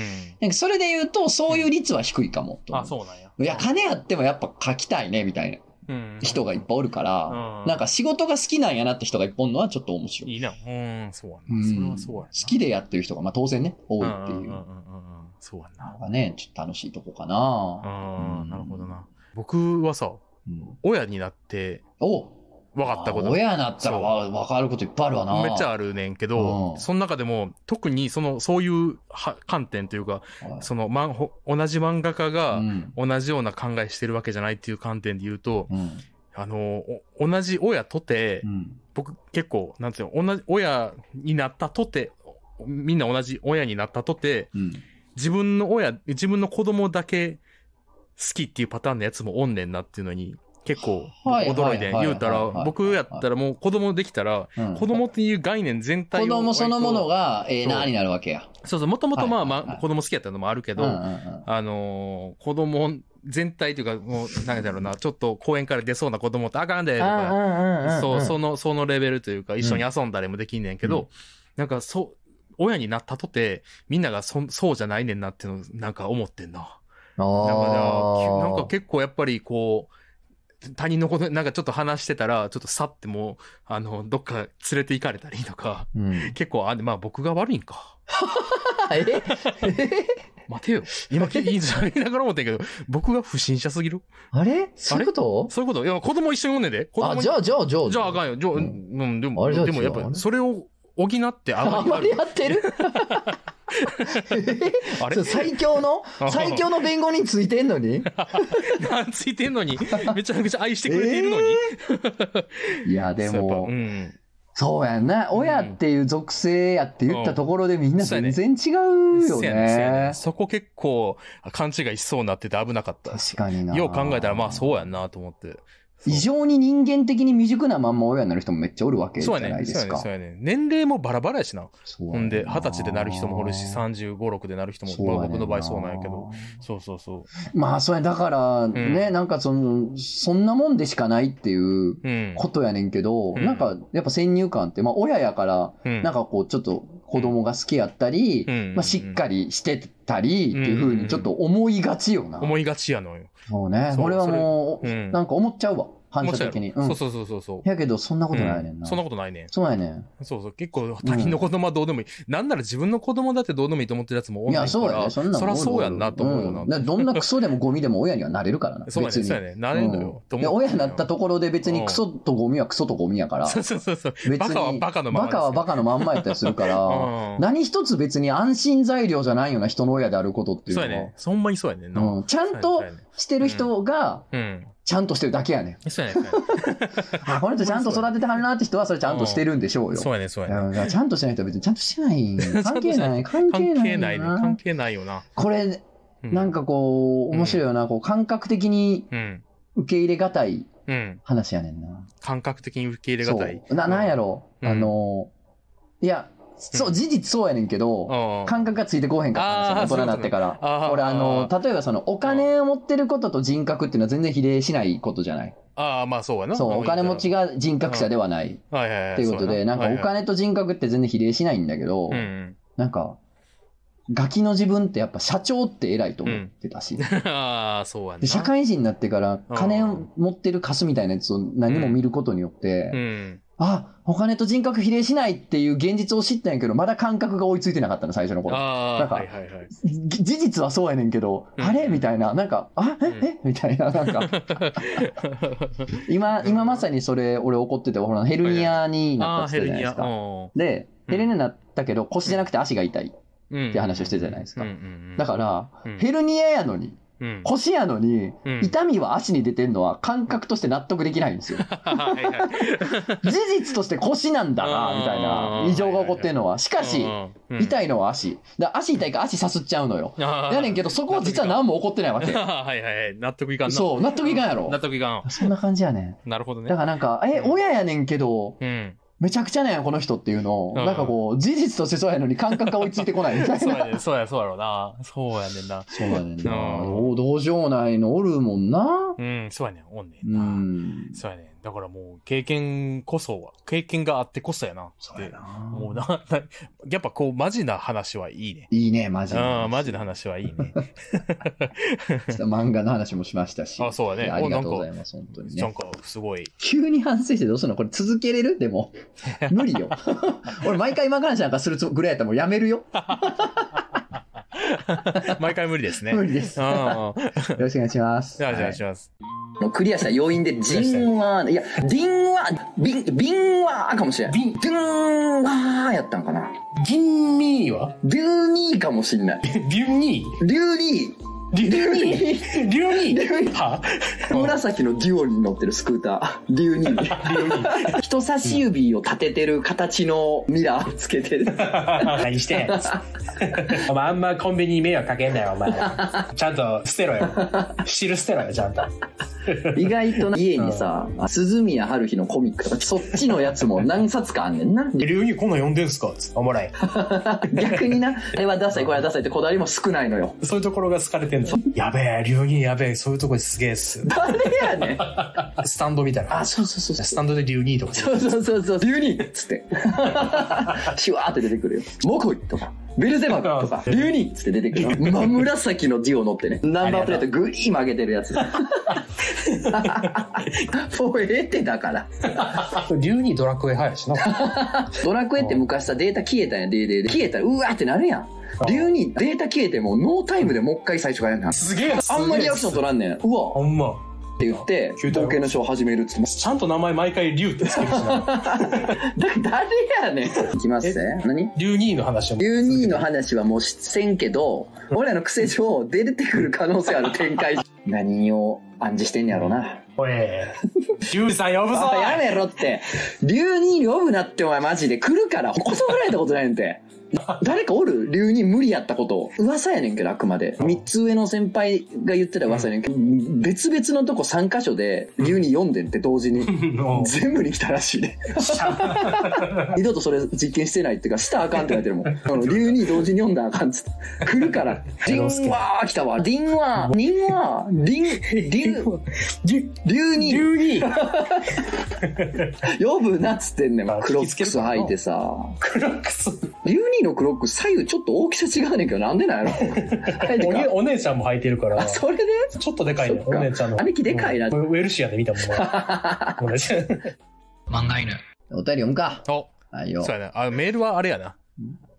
なんかそれで言うと、そういう率は低いかもと思あ、そうなんや。いや、金あってもやっぱ書きたいね、みたいなうん。人がいっぱいおるから、うんなんか仕事が好きなんやなって人がいっぱいおるのはちょっと面白い。いいな。うん、そうやな。うんそれはそうやな。好きでやってる人が、まあ当然ね、多いっていうんんんうんうんそうやな。のがね、ちょっと楽しいとこかな。ああ、なるほどな。僕はさ、うん親になってお分かったこと。親なったらわ分かることいっぱいあるわな。めっちゃあるねんけどう、んその中でも特にその、そういうは観点というか、はいその、ま同じ漫画家がうん同じような考えしてるわけじゃないっていう観点で言うと、うんあの、お同じ親とてう、ん僕結構、なんていうの、同じ、親になったとて、みんな同じ親になったとて、うん自分の親、自分の子供だけ好きっていうパターンのやつもおんねんなっていうのに、結構はい驚いて言うたら僕やったらもう子供できたら、うん。子供っていう概念全体を子供そのものがええなになるわけや。そうそう、もともとまあまあ子供好きやったのもあるけど、あのー子供全体というか、もう、なんだろうな、ちょっと公園から出そうな子供ってあかんで、とか、そう、その、そのレベルというか、一緒に遊んだりもできんねんけど、うん。なんか、そう、親になったとて、みんながそそうじゃないねんなってのをなんか思ってんな。なんかじゃあ、なんか結構やっぱりこう、他人のこと、なんかちょっと話してたら、ちょっとさってもう、あの、どっか連れて行かれたりとか、うん結構、あ、まあ僕が悪いんか。え？待てよ。今、いいじゃ言いながら思ってんけど、僕が不審者すぎるあれ？そういうこと？そういうこと？いや、子供一緒におんねんで。あ、にじゃあ、じゃあ、じゃあ。じゃああかんよ。じゃあ、ううんん、でも、でもやっぱそれを補ってあまりやってる？あれ？最強の？あ最強の弁護人ついてんのに？ついてんのに、めちゃくちゃ愛してくれているのに？いや、でそうやっぱもう、ん。そうやんな。親っていう属性やって言ったところでみんな全然違うよねそうやねね。そこ結構勘違いしそうになってて危なかった。確かにな。よう考えたら、まあそうやんなと思って。異常に人間的に未熟なまんま親になる人もめっちゃおるわけじゃ。ないですか。そうやね。そうやね。年齢もバラバラやしな。ほんで、二十歳でなる人もおるし、35、6でなる人も、まあ僕の場合そうなんやけど。。そうそうそう。まあ、それだから、ね、なんかその、そんなもんでしかないっていううん。ことやねんけど、うんなんか、やっぱ先入観って、まあ、親やから、うんなんかこう、ちょっと子供が好きやったり、うんまあ、しっかりしてたりっていうふうにちょっと思いがちよな。思いがちやのよ。そうね。そう俺はもう、なんか思っちゃうわ。反射的に。うんそうそうそうそう。やけど、そんなことないねんな。うんそんなことないねん。そうやねん。そうそう。結構他人の子供はどうでもいい。なんなら自分の子供だってどうでもいいと思ってるやつも多いから。いや、そうやね。そんなんそりゃそうやんなと思うよな。んだからどんなクソでもゴミでも親にはなれるからな。そうやね。別にそうやね。なれんのよ。とうんで、親になったところで別にクソとゴミはクソとゴミやから。そうそうそうそう。別にバカはバカのままバカはバカのまんまやったりするから、うん何一つ別に安心材料じゃないような人の親であることっていうのは、そうやね。ほんまにそうやねんな。うん、ちゃんとしてる人が、うん。ちゃんとしてるだけやねん。そうやね。そうやねあ、この人ちゃんと育ててはるなって人はそれちゃんとしてるんでしょうよ。そうやね。そうやね。うんちゃんとしてない人は別にちゃんとして ない。関係ない。関係関ない。係ないね。関係ないよな。これ、うなん、かこう、面白いよな。こう、感覚的にうん。受け入れがたいうん。話やねんな。感覚的に受け入れがたい。な、なんやろ。うんあの、いや、そう、事実そうやねんけど、うん。感覚がついてこうへんかったんですよ、大人になってから。俺、あの、例えばその、お金を持ってることと人格っていうのは全然比例しないことじゃない？ああ、まあそうやな。そう、お金持ちが人格者ではない。はいはいはい。っていうことで、なんかお金と人格って全然比例しないんだけどう、ん。なんか、ガキの自分ってやっぱ社長って偉いと思ってたし、ああ、そうやでな。社会人になってから金を持ってるカスみたいなやつを何も見ることによって、うん。あ、お金と人格比例しないっていう現実を知ったんやけど、まだ感覚が追いついてなかったの、最初の頃。なんかはいはいはい。ぎ事実はそうやねんけど、うん。あれみたいな、なんか、あ、え、うん。え？みたいな、なんか、今、今まさにそれ、俺怒ってて、ほら、ヘルニアになったってたじゃないです。か。で、ヘルニアになったけど、腰じゃなくて足が痛い。うん。って話をしてたじゃないですか。だから、うん。ヘルニアやのに、うん。腰やのに、うん痛みは足に出てんのは感覚として納得できないんですよ。はいはい。事実として腰なんだな、みたいな異常が起こってんのは。しかし、痛い。いのは足。だ足痛いから足さすっちゃうのよ。やねんけど、そこは実は何も起こってないわけ。はいはいはい。納得いかんな。そう、納得いかんやろ納。得いかん。そんな感じやねん。なるほどねだ。からなんか、え、親やねんけど、うん。めちゃくちゃねん、この人っていうのを、うんなんかこう、事実としてそうやのに感覚が追いついてこないみたいな。そうやね。そうや、そうやろうな。そうやねんな。そうやねんな。うんおどうしようもないのおるもんな。うん、そうやねん。おんねんうな。ん。そうやねん。だからもう、経験こそは、経験があってこそやな。って。な。もうな、なやっぱこう、マジな話はいいね。いいね、マジで。うん、マジな話はいいね。ちょっと漫画の話もしましたし。あそうだねいやありがとうございます、本当にね。なんか、すごい。急に反省してどうするの？これ続けれる？でも。無理よ。俺毎回漫画の話なんかするつぐらいやったらもうやめるよ。毎回無理ですね。無理です。うん。ようんろしくお願いします。じゃあ、お願いします。もうクリアした要因で、ジンワー、いや、ディンワー、ビン、ビンワーかもしれん。ビンデューンワーやったんかな。ギンミーは？デューニーかもしんない。ビュンニデューニー？リュウニーリュウニー。はー。紫のデュオに乗ってるスクーター。デュー。ニー。人差し指を立ててる形のミラーつけてる。何してん？お前あんまコンビニに迷惑かけんなよお前。ちゃんと捨てろよ。汁捨てろよちゃんと。意外とな家にさ、鈴宮春日のコミックとか、そっちのやつも何冊かあんねんな。リュウニーこんなん読んでんすか？つっておもらい。逆にな、あれはダサい、これはダサいってこだわりも少ないのよ。そういうところが好かれてんのやべえリュウニーやべえそういうとこすげえっす誰やねん。スタンドみたいなあ、そうそうそうそう。スタンドでリュウニーとかそうそうそうそう、リュウニーっつって。シュワーって出てくるよ。モコイとか、ベルゼバブとか、リュウニーっつって出てくるよ。真紫のデュオ乗ってね。ナンバープレートグリーン曲げてるやつ。もうええってだから。リュウニードラクエ入るしな ドラクエって昔さ、データ消えたんや、デーデーで。消えたら、うわーってなるやん。リュウニー、データ消えても、ノータイムでもう一回最初からやんな。すげえあんまりリアクション取らんねん。うわほんまって言って、冒険のショー始めるっつって。ちゃんと名前毎回リュウってつけるしな だ、誰やねん。いきますね。何？リュウニーの話をリュウニーの話はもうせんけど、俺らの癖上出てくる可能性ある展開。何を暗示してんやろな。おいリュウさん呼ぶぞあやめろって。リュウニー呼ぶなってお前マジで来るから。断られたことないねんて。誰かおるリュウニー無理やったこと。噂やねんけど、あくまで。三つ上の先輩が言ってた噂やねんけど、別々のとこ3箇所でリュウニー読んでんって同時に。うん全部に来たらしいね。二度とそれ実験してないっていうか、したらあかんって言われてるもん。あの、竜に同時に読んだらあかんっつって。来るから。ディンワー来たわ。ディンワー。ディンワー。ディン、リュ竜にリュウニー呼ぶなっつってんねんあ。クロックス履いてさ。クロックス竜にのクロックス左右ちょっと大きさ違うねんけど、なんでなんやろ？おねお姉ちゃんも履いてるからあ、それで？ちょっとでかいねお姉ちゃんの兄貴でかいなうんウェルシアで見たもんお姉ちゃん漫画犬。お便り読むか。お、はいよそう。やな。あ、メールはあれやな。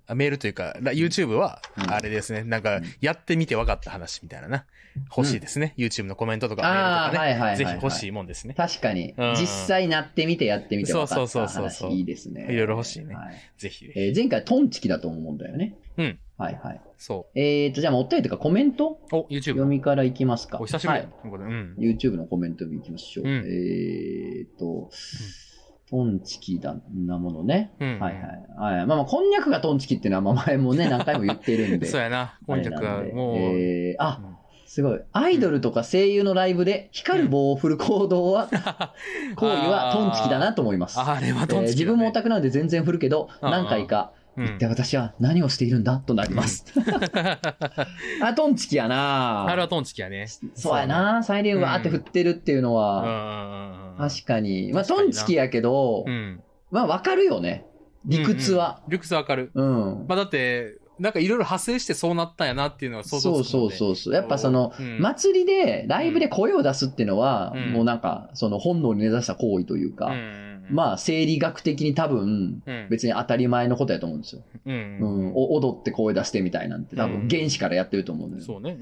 あメールというか、ラ YouTube は、うんあれですね。なんか、やってみて分かった話みたいなな。欲しいですね。YouTube のコメントとかメールとかね。はいはいはいはいぜひ欲しいもんですね。確かにうん、実際なってみてやってみてそうそうそうそう話いいですね。いろいろ欲しいねはいぜひ。えー前回トンチキだと思うんだよね。うん。はいはい。そえーと、じゃあもうお便りとかコメント？う。お、読 YouTube。みからいきますか。お久しぶりうん。YouTube のコメント見いきましょう。うんえーと、トンチキだなものね。うんはいはい。はい。まあまあ、こんにゃくがトンチキっていうのは、まあ前もね、何回も言ってるんで。そうやな。あれ今なんで客はもう、えー、あ、うんすごい。アイドルとか声優のライブで光る棒を振る行動は、行為はトンチキだなと思います。あれはえートンチキ自分もオタクなので全然振るけど、何回か、うんで、私は何をしているんだ？となります。あ、トンチキやなあれはトンチキやね。そうやなサイレンわーって振ってるっていうのうんは。確かに。まあ、トンチキやけど、うん。まあ、わかるよね。理屈は。理屈わかる。うん。まあだって、なんかいろいろ派生してそうなったんやなっていうのが想そうそうそうそう。やっぱその、うん祭りで、ライブで声を出すっていうのは、うんもうなんか、その本能に根ざした行為というか、うんまあ、生理学的に多分、うん別に当たり前のことやと思うんですよ。う。うん踊って声出してみたいなんて、多うん分原始からやってると思うのよ。そうね。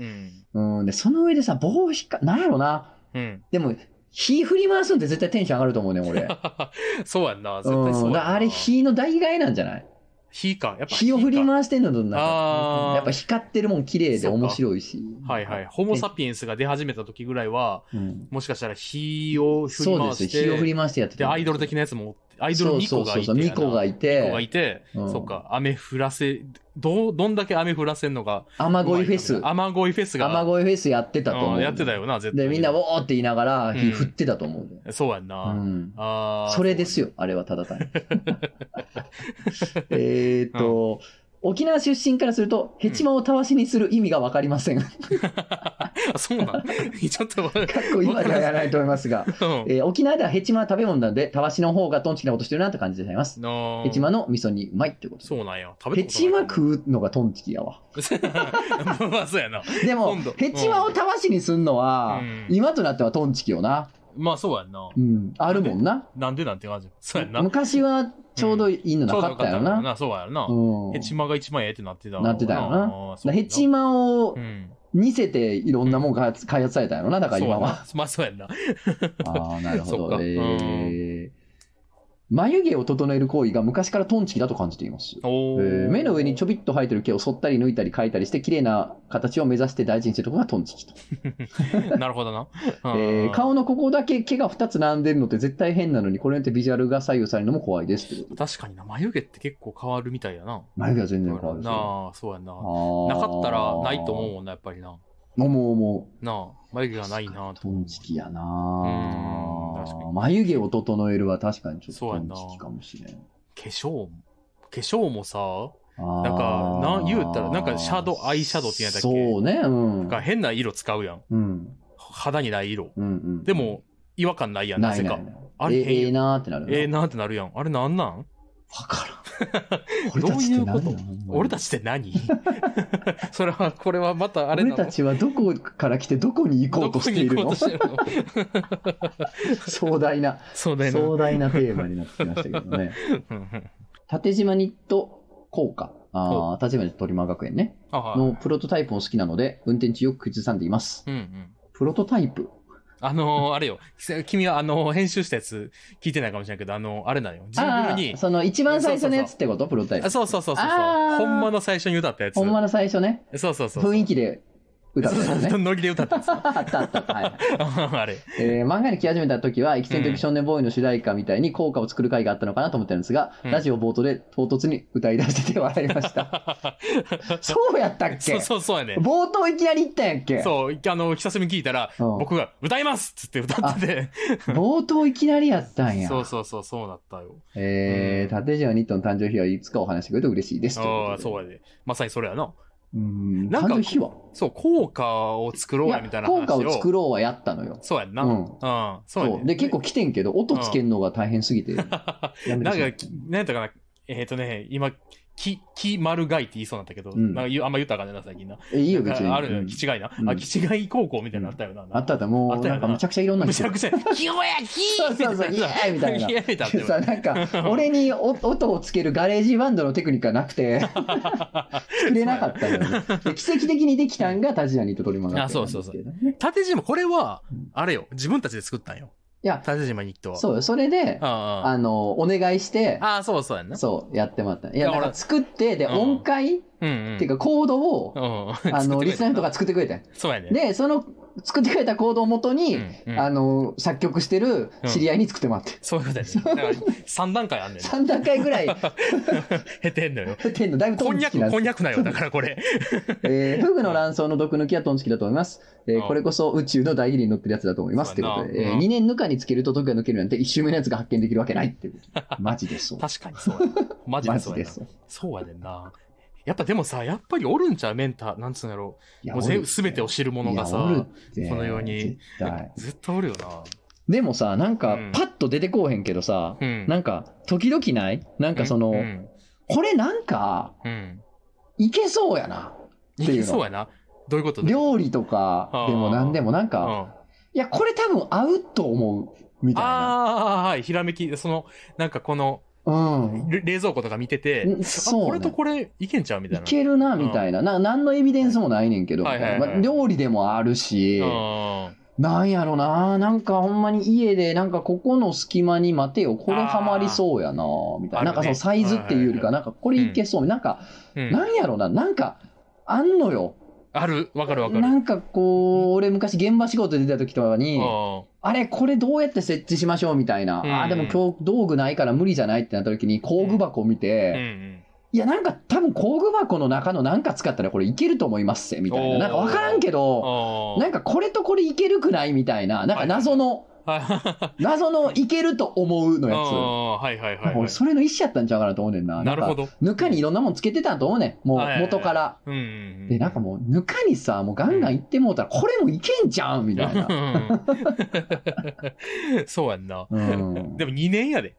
うん。うん。で、その上でさ、棒引っか、なんやろな。うん。でも、火振り回すんって絶対テンション上がると思うね、俺。そうやんな。絶対そううん。あれ、火の代替えなんじゃない？火か。やっぱ火を振りか回してんのとなんか。やっぱ光ってるもん綺麗で面白いし。はいはい。ホモ・サピエンスが出始めた時ぐらいは、うん。もしかしたら火を振りそうです。火を振り回してやってで、アイドル的なやつも、アイドルミコがいてやな。ミコがいミコてが、いて、うんそっか、雨降らせ、どう、どんだけ雨降らせんのが。雨乞いフェス。雨乞いフェスが。雨乞いフェスやってたと思う。うんやってたよな、絶対。で、みんな、ウォーって言いながら、火振ってたと思うで。そうやんな。うん。あーそれですよ、あれはただ単に。えーっと、沖縄出身からすると、ヘチマをたわしにする意味がわかりません。そうなんちょっと、っこ今ではやらないと思いますが、うんえー沖縄ではヘチマは食べ物なので、たわしの方がトンチキなことしてるなって感じでございます。のヘチマの味噌煮うまいってこと。そうなんや。食べヘチマ食うのがトンチキやわ。まあ、そうやな。でもヘチマをたわしにすんのはうん、今となってはトンチキよな。まあ、そうやんなう。ん、あるもんな。なんでなんて感じ。そうやんな。昔はちょうどいいのなかったよな。な。そうやな。うんヘチマが一番ええってなってたわなってたよなあーそうやヘチマをうん。似せていろんなもん開発開発されたよな、だから今は。まあ、そうやんな。ああ、なるほど。えー眉毛を整える行為が昔からトンチキだと感じています。おえー目の上にちょびっと生えてる毛を剃ったり抜いたり描いたりして綺麗な形を目指して大事にしてるところがトンチキと。なるほどな。えー顔のここだけ毛が2つ並んでるのって絶対変なのにこれによってビジュアルが左右されるのも怖いです確かにな、眉毛って結構変わるみたいやな。眉毛は全然変わるし。なあ、そうやな。なかったらないと思うもんな、やっぱりな。思う思う。なあ、眉毛がないなとトンチキやなう眉毛を整えるは確かにちょっとそうやなトンチキかもしれん。化粧も、化粧もさ、ななんかな言うたらなんかシャドウアイシャドウって言うんやっけ？そうね、うん。なんか変な色使うやん。うん。肌にない色。うんうん。でも、違和感ないやん、なぜかないない。ない。あれえええなーってなるな。ええなってなるやん。あれなんなん？わからん。どういうこと？俺たちって何？なの俺たちって何？それは、これはまたあれなの？俺たちはどこから来てどこに行こうとしているの？壮大な、そうだよな。壮大なテーマになってきましたけどね。縦島ニット効果。ああ、縦島ニット鳥間学園ね。のプロトタイプも好きなので、運転中よく口ずさんでいます。うんうん。プロトタイプあのーあれよ。君は、あのー編集したやつ聞いてないかもしれないけど、あのーあれなのよ。ジングルあにあ、。その一番最初のやつってこと？プロトタイプあ。そうそうそうそうほんまの最初に歌ったやつ。ほんまの最初ね。そうそうそう。雰囲気で歌ったやつそうそうね。ノリで歌ったやつ。あったあった。はい。あれ。えー漫画に来始めた時は、エキセントリック少年ボーイの主題歌みたいに効果を作る回があったのかなと思ってるんですが、うんラジオ冒頭で唐突に歌い出してて笑いました。そうやったっけ？そうそうそうやね。冒頭いきなり言ったんやっけ？そう、あの、久しぶりに聞いたら、うん僕が歌いますっつって歌ってて。冒頭いきなりやったんや。そうそうそう、そうだったよ。えー、縦島ニットの誕生日はいつかお話してくれると嬉しいです。ああ、うそうやで。まさにそれやな。うん。なんかそう、効果を作ろういややみたいな話を。効果を作ろうはやったのよ。そうやんな。ううんん。そうやね。で、結構来てんけど、音つけんのが大変すぎて。や めなんかなんやったかな。えっ、とね、今、き、き丸がいって言いそうなんだけど、うんなんかあんま言ったらあかんねんな、最近な。え、いいよ、別に。かあるのよ、うん気違いな。うんあ、気違い高校みたいなのあったよな。あったあった、もう、あったよなんなかむちゃくちゃいろんな人むちゃくちゃ、キヨやキそうそうそう、イエーイみたいな。イエーイだってでさ、なんか、俺にお 音をつけるガレージバンドのテクニックがなくて、作れなかったのよね。で奇跡的にできたんがタジアニとトリマガあそうそうそうう。縦島、これはうん、あれよ、自分たちで作ったんよ。いや、縦島ニットは。う。そうよ、それで、ああの、お願いして、あ、ああ、そうそうやんな。そう、やってもらった。いや、だから作って、で、うん音階っうんうん。ていうかコードをう、ん。あの、リスナーの人が。が作ってくれたんそうやね。で、その、作ってくれたコードをもとに、うんうんあの、作曲してる知り合いに作ってもらって。そういうことやね。だから、3段階あんねんな。3段階ぐらい、へてんのよ。てんの、だいぶトこんにゃく、こんにゃくなよ、だからこれ。えー、フグの卵巣の毒抜きはトンチキだと思います。えーうんこれこそ宇宙の大義理に乗ってるやつだと思います。ということで、えーそうやなうん2年ぬかにつけると毒が抜けるなんて一周目のやつが発見できるわけないっていう。マジでそう。確かにそう。マジマでそうやな。ジでそう。そうやねんな。やっぱでもさ、やっぱりおるんちゃうメンター、なんつうんやろいやもうぜすべてを知る者がさこのように絶対。おるよな。でもさ、なんかうん、パッと出てこうへんけどさ、うん。なんか、時々ない？なんかその、うん。これなんか、うん。いけそうやな。いけそうやな。どういうこと料理とかでも何でもなんうか、ん。いや、これ多分合うと思う。みたいな。ああ、はい。ひらめき、その、なんかこの、うん。れ冷蔵庫とか見てて、ねこれとこれいけんちゃうみたいいな。けるな、みたいな。な、何のエビデンスもないねんけど、はいはいはいまあ料理でもあるし、うん。なんやろな。なんかほんまに家で、なんかここの隙間に待てよ、これはまりそうやな、みたいな。なんかそのサイズっていうよりか、なんかこれいけそう。なんか、うんなんやろな。なんか、あんのよ。ある、わかるわかる。なんかこう、俺昔現場仕事で出た時とかに、ああれ、これどうやって設置しましょうみたいな。うんあー、でも今日道具ないから無理じゃないってなった時に工具箱を見あ。て、うんうん。いや、なんか多分工具箱の中のなんか使ったらこれいけると思いますぜ、みたいな。なんかわからんけど、あなんかこれとこれいけるくないみたいな。なんか謎の、あ。謎のいけると思うのやつ。はいはいはいはい。それの一種やったんちゃうかなと思うねんな。なるほど。ぬかにいろんなもんつけてたんと思うねん。もう元から。で、なんかもうぬかにさ、もうガンガンいってもうたらこれもいけんじゃんみたいな。うん そうやんな。うん。でも2年やで。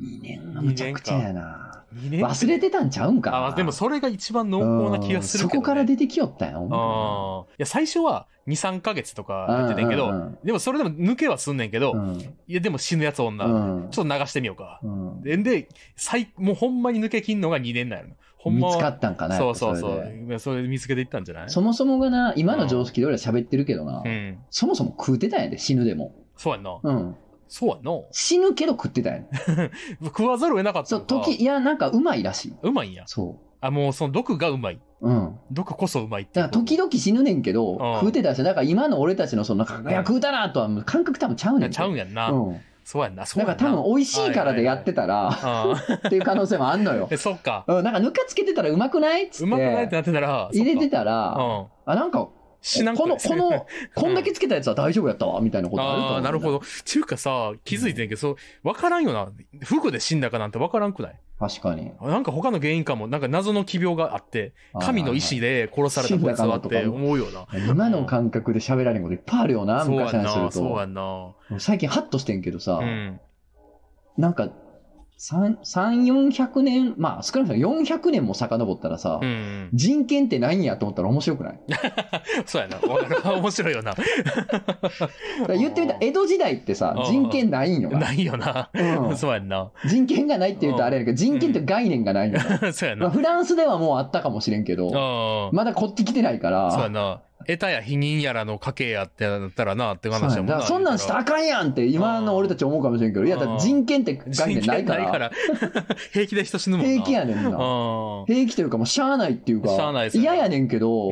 2年がむちゃくちゃやな。2年忘れてたんちゃうんかあでもそれが一番濃厚な気がするけど、ね。うんそこから出てきよったよ。ああ。いや、最初は2、3ヶ月とかやってたんやけど、うんうんでもそれでも抜けはすんねんけど、うんいや、でも死ぬやつ女、うんちょっと流してみようか。うんで、で最もうほんまに抜けきんのが2年なんやろ。ほんまは見つかったんかな。そうそうそう。それで見つけていったんじゃない？そもそもがな、今の常識で俺ら喋ってるけどなう、ん。そもそも食うてたんやで、死ぬでも。そうやんな。うん。そうやんな。死ぬけど食ってたんやで。食わざるを得なかったそう、時、いや、なんかうまいらしい。うまいんや。そあ、もうその毒がうまい。う。うん。毒こそうまいってだから時々死ぬねんけどうん、食うてたし、だから今の俺たちのその、なんかいや、食うたなとは感覚多分ちゃうねんて。ちゃうんやんな。うん。そうやんな。そうだやんな。から多分美味しいからでやってたら、あ っていう可能性もあんのよあ。え、そっか。うん、なんかぬかつけてたらうまくないっつって。うまくないってなってたら、入れてたたら、うん。あ、なんか、死なんかこの、この、こんだけつけたやつは大丈夫やったわ、みたいなことあると思うああ、なるほど。ちゅうかさ、気づいてんけど、そう、わからんよな。フグで死んだかなんてわからんくない？確かに。なんか他の原因かも、なんか謎の奇病があって、神の意志で殺されたこいつはって思うよな。今の感覚で喋られんこといっぱいあるよな、そうやんな、昔話するそうやな。最近ハッとしてんけどさう、ん。なんか、3、3 400年、まあ少なくとも400年も遡ったらさう、ん。人権ってないんやと思ったら面白くない？そうやな。面白いよな。言ってみたら、江戸時代ってさうん、人権ないんよな。ないよな。うん そうやんな。人権がないって言うとあれやけど、人権って概念がないんよな。そうやまあな。フランスではもうあったかもしれんけど、あまだこっち来てないかあ。そうやら、な。得たや否認やらの家系やってなったらなって話やもんそんなんしたらあかんやんって今の俺たち思うかもしれんけど、いや、だ人権って概念ないか人権ないら、平気で人死ぬもんな。平気やねんな。うん。平気というかもうしゃあないっていうかしゃあないっ、すよ嫌やねんけど、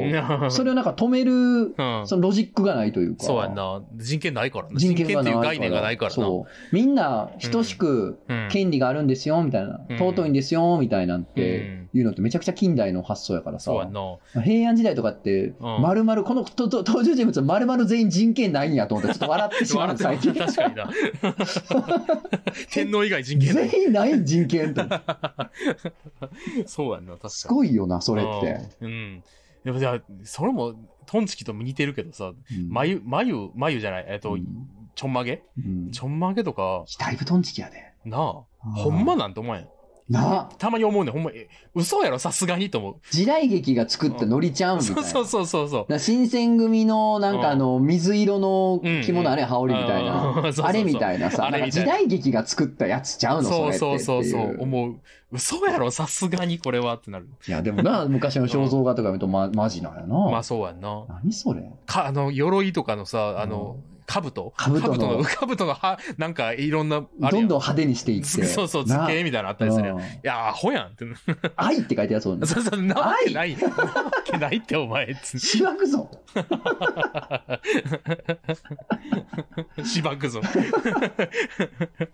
それをなんか止める、うん。そのロジックがないというか。そうやんな。人権ないからな。人権っていう概念がないからな。そう。みんな等しくうん。権利があるんですよ、みたいな。うん尊いんですよ、みたいなんてうんいうのってめちゃくちゃ近代の発想やからさ。平安時代とかって、うんまるまる、このとと登場人物はまるまる全員人権ないんやと思ってちょっと笑ってしまう、最近。確かにな。天皇以外人権ない。全員ない人権って。そうやんな、確かに。すごいよな、それって。うん。うん。でもじゃあ、それも、トンチキと似てるけどさ、うん眉、眉、眉じゃない、えっと、うんちょんまげ？うんちょんまげとか、だいぶトンチキやで。なあ、ほんまなんて思わへん。な。たまに思うねん。ほんま、え、嘘やろ、さすがにと思う。時代劇が作ったノリちゃんみたいな。そうそうそうそうそう。な新選組のなんかあの水色の着物うん。あれ羽織みたいうんなそうそうそう。あれみたいなさ。なんか時あれみたいな。代劇が作ったやつちゃうのそそうれってそう。そうそっていうう、思う。嘘やろ、さすがにこれはってなる。いやでもな 昔の肖像画とか見るとまマジなんやな。まあそうやんな。何それ。か、あの、�鎧とかのさ、あの、兜？兜の。の、兜のは、なんかいろんな、どんどん派手にしていって。そうそう、図な形みたいなのあったりするいや、アホやんって。愛って書いてあるやつおんねんそうそう、なわけない。なわけないって、お前。つしばくぞ。しばくぞ。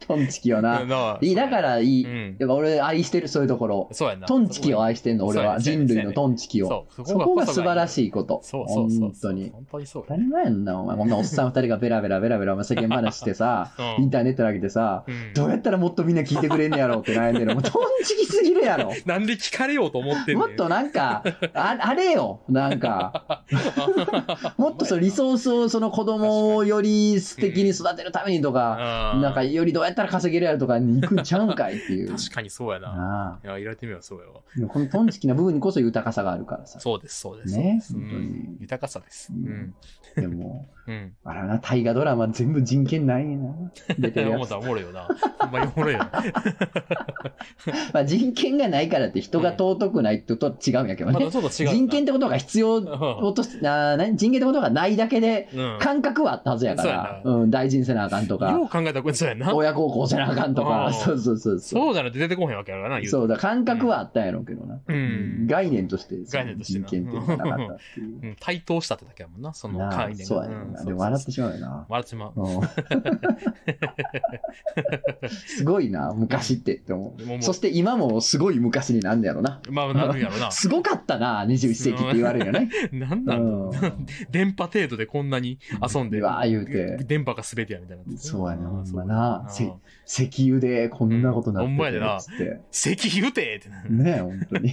トンチキよな。いいだからいい、うん。やっぱ俺愛してるそういうところ。そうやんな。トンチキを愛してんの俺は。人類のトンチキを。そう、そこが素晴らい。しいこと。そうそうそう。本当に。本当にそう当。たり前やんな、お前。こんなおっさん二人がベラベラベラベラ世間話してさ、うんインターネット投げてさ、うんどうやったらもっとみんな聞いてくれんねやろって悩んでる。もうトンチキすぎるやろ。なんで聞かれようと思ってんねん。もっとなんか、ああれよ、なんか、もっとそのリソースをその子供をより素敵に育てるためにとか、なんかよりどうやったら稼げるやろとかに行くんちゃうんかいっていう。確かにそうやな。いや、言われてみればそうやわ。このトンチキな部分にこそ豊かさがあるからさ。そうです、そうです。ね本当にん。豊かさです。ううんん。でも、うん。あれはな、大河ドラマ全部人権ないな。出てるやつ思った。らおもろいよな。ほんまにおもろいよな。まあ人権がないからって人が尊くないってと違うんやけどねうな。人権ってことが必要とし、あ人権ってことがないだけで、うん。感覚はあったはずやから、そううん、大事にせなあかんとかよ、う考えたらこれそうやな。親孝行せなあかんとうか、んそうそうそうそう。そうじゃないと出てこへんわけやからな、そうだ、感覚はあったんやろうけどな。うん概念として、概念として人な権ってなかったっていう。うん。対等したってだけやもんな、その概念が。そうやねんな。でも笑ってしまうよな。笑ってしまう。うん すごいな、昔ってって思う。そして今もすごい昔になんねやろな。まあ、なるんやろな。すごかったな、21世紀って言われるよね。なんうなん。電波程度でこんなに遊んで。うわー言うて電波が全てやみたいな。そうやな、ほんまな。石油でこんなことなってうんほんまやでな。石油てってなる。ねえ、本当に。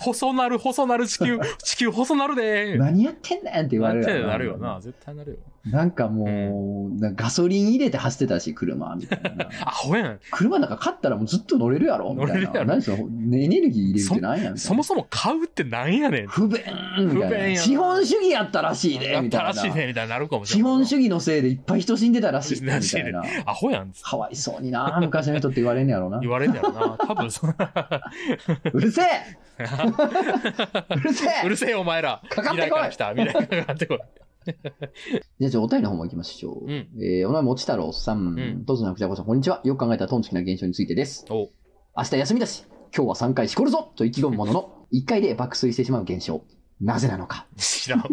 細なる、細なる地球、地球細なるで何やってんねんって言われるなるよな。絶対なるよ。なんかもう、ガソリン入れて走ってたし、車、みたいな。アホやん。車なんか買ったらもうずっと乗れるやろ？みたいな。何その、ねエネルギー入れるって何や？みたいな。そもそも買うってなんやねん。不便みたいな。不便やな資本主義やったらしいで、やったみたいな。らしいね、みたいになるかもしれ資ない。本主義のせいでいっぱい人死んでたらしいで、みたいな。アホやん。かわいそうにな、昔の人って言われんねやろな言。われんだよな。多分そんな。うるせえ うるせえうるせえお前ら。かかってこい未来から来た。未来からかかってこい。じゃあ、お便りの方も行きましょう。うんえーお名前、もち太郎さん。んとずなくちゃこさん、こんにちは。よく考えたらトンチキな現象についてです。お明日休みだし、今日は3回しこるぞと意気込むものの、1回で爆睡してしまう現象。なぜなのか。知らんわ。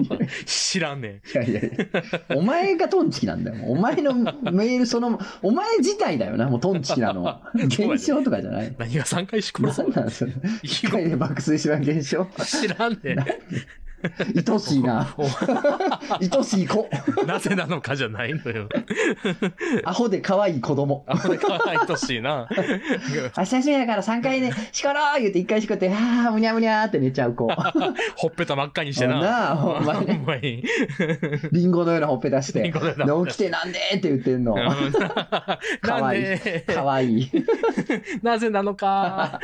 知らんねん。いやいやいや、お前がトンチキなんだよ。お前のメールその、お前自体だよな、もうトンチキなのは。現象とかじゃない。何が3回しこるぞ何。なんそれ。1回で爆睡しまう現象。知らんねん。愛しいな。愛しい子。なぜなのかじゃないのよ。アホで可愛い子供。あ、これ可愛いしいな。明日休みだから3回で、しころー言って1回しこって、あー、むにゃむにゃーって寝ちゃう子。ほっぺた真っ赤にしてな。なあほんまに。リンゴのようなほっぺ出して。起きてなんで？って言ってんの。かなわいいんで、かわいい。なぜなのか。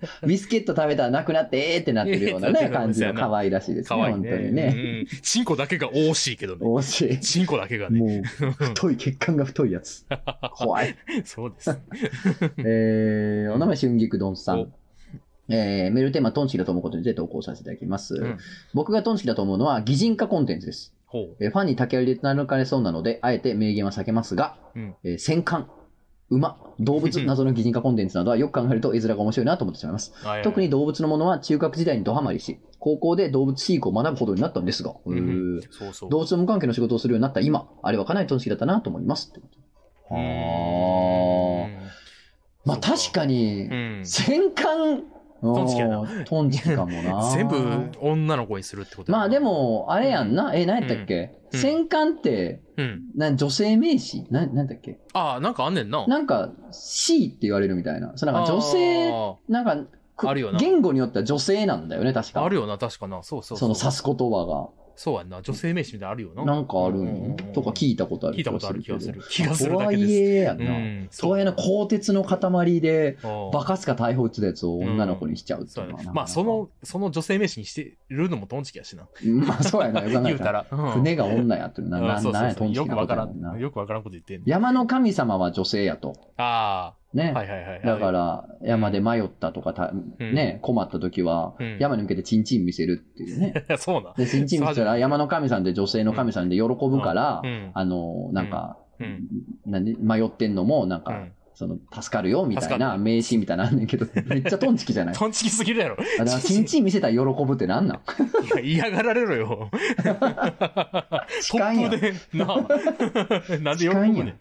ビスケット食べたらなくなって、えーってなってるようなね、感じの可愛らしいですね、可愛い本当にね。ね。うん。チンコだけが惜しいけどね。惜しい。チンコだけがね。もう、太い、血管が太いやつ。怖い。そうです。えー、お名前、春菊丼さおん。えー、メールテーマ、トンチキだと思うことについて投稿させていただきます。うん僕がトンチキだと思うのは、擬人化コンテンツです。ほう。えーファンに竹槍でなかれそうなので、あえて名言は避けますが、うんえー戦艦、馬、動物などの擬人化コンテンツなどはよく考えると絵面が面白いなと思ってしまいます。特に動物のものは中学時代にドハマりし、高校で動物飼育を学ぶほどになったんですが、うんへーそうそう。動物の無関係の仕事をするようになった今、あれはかなりトンチキだったなと思います。うーあんまあ確かにう、ん。戦艦、トンチキやなトンチキかもな。全部女の子にするってことまあで、も、あれやんな。え、何やったっけ、うん戦艦って、うん。な女性名詞？な、なんだっけ？ああ、なんかあんねんな。なんか、C って言われるみたいな。そうなんか女性、あなんか、くあるよな言語によっては女性なんだよね、確ーか。あるよな、確かな。そうそう。その指す言葉そうやんな。女性名詞みたいなのあるよな。が。なんかあるとか聞いたことある聞いたことある気がする。気。がするとはい。えやんな。うん。とはいえの鋼鉄の塊で、バカすか逮捕打つやつを女の子にしちゃうっていうまあ、その、その女性名詞にしてるのもトンチキやしな。まあそうやな。言うたら。うん船が女やってるな、うんな、なんや。トンチキよくわからん。よくわからんこと言ってんね山の神様は女性やと。あね。あ。はいはいはい。だから、山で迷ったとかた、うんね、困った時はうん、山に向けてチンチン見せるっていうね。ら。そうなん。で、チンチン見せたら 山の神さんで女性の神さんで喜ぶからう、ん。あの、なんか、うん。迷ってんのも、なんかうん、その、助かるよみたいな名詞みたいなのあんねんけど、めっちゃトンチキじゃない？トンチキすぎるやろ。あだからチンチン見せたら喜ぶってなんなん？いや、嫌がられろよ。トかんやんップで、なあ。なんで喜ぶね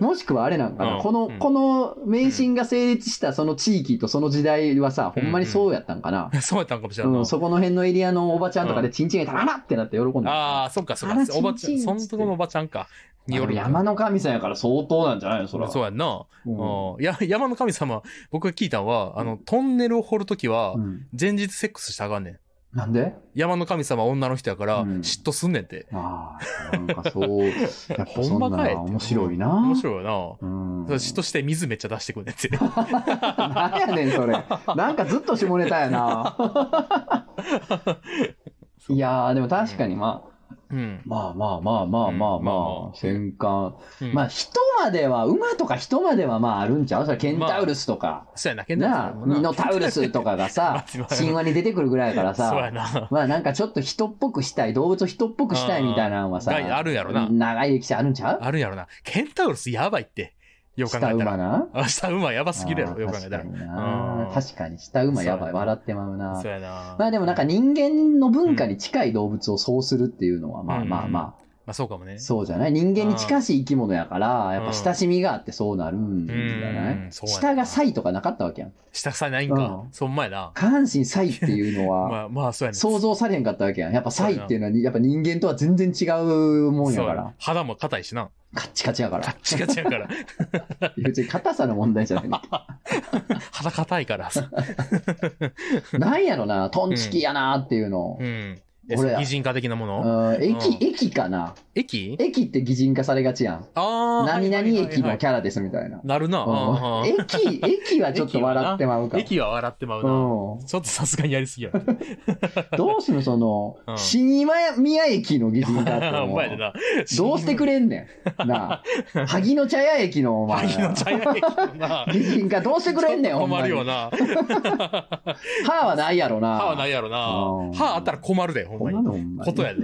ん。もしくはあれなんかな、うんこの、うんこの迷信が成立したその地域とその時代はさ、ほんまにそうやったんかな？そうやったんかもしれうんんない。そこの辺のエリアのおばちゃんとかでチンチンがいたら、ってなって喜んでるああ、そっかそっか。おばちゃん、そんとこのおばちゃんか。山の神さんやから相当なんじゃないのそれは。そうやんな。うんうんや山の神様、僕が聞いたのは、あの、トンネルを掘るときはう、ん前日セックスしたらあかんねん。なんで？山の神様は女の人やから、うん嫉妬すんねんて。ああ、なんかそう、やっぱほそん面白いな。面白いようん。な。嫉妬して水めっちゃ出してくんねんて。なんやねん、それ。なんかずっと下ネタやな。いやー、でも確かにまあ、うん。まあまあまあまあまあうんまあ戦艦。うんまあ人までは、馬とか人まではまああるんちゃう？それケンタウルスとか。そうやな、ケンタウルスミノタウルスとかがさ まあ、神話に出てくるぐらいやからそうやさ、な。まあなんかちょっと人っぽくしたい、動物を人っぽくしたいみたいなのはさ、があるんやろな長い歴史あるんちゃう？あるんやろな。ケンタウルスやばいって。よく考下えたら。馬な。あ、下馬やばすぎるよく考えたら。確かになうん確かに、下馬やばい。笑ってまうなそう。やな。まあでもなんか人間の文化に近い動物をそうするっていうのは、まあうんまあままあそうかもねあ、。そうじゃない？人間に近しい生き物やから、やっぱ親しみがあってそうなるんじゃなういうやな下がサイとかなかったわけやん。下さないんかう。んそんまやな。下半身サイっていうのは、まあまあ、そうやね。想像されへんかったわけやん。やっぱサイっていうのは、やっぱ人間とは全然違うもんやから。肌も硬いしな。カッチカチやからカ。ッチカチやから。別に硬さの問題じゃない。肌硬いからさ。なんやろな、トンチキやなっていうのう。ん。え俺擬人化的なもの？うん駅、うん駅かな。駅？駅って擬人化されがちやん。ああ。何々駅のキャャラですみたいな。なるな。うんうん駅、駅はちょっと笑ってまうか。駅は笑ってまうな。うんちょっとさすがにやりすぎや。どうすんのそのう、ん新宮駅の擬人化っておも前 でな。どうしてくれんねん。なあ。萩の茶屋駅のお前。萩の茶屋駅のな。擬人化どうしてくれんねん、ほんまに困るよな。歯はないやろな。歯はないやろうんな。歯あったら困るで、ほんほに。んまにことやで。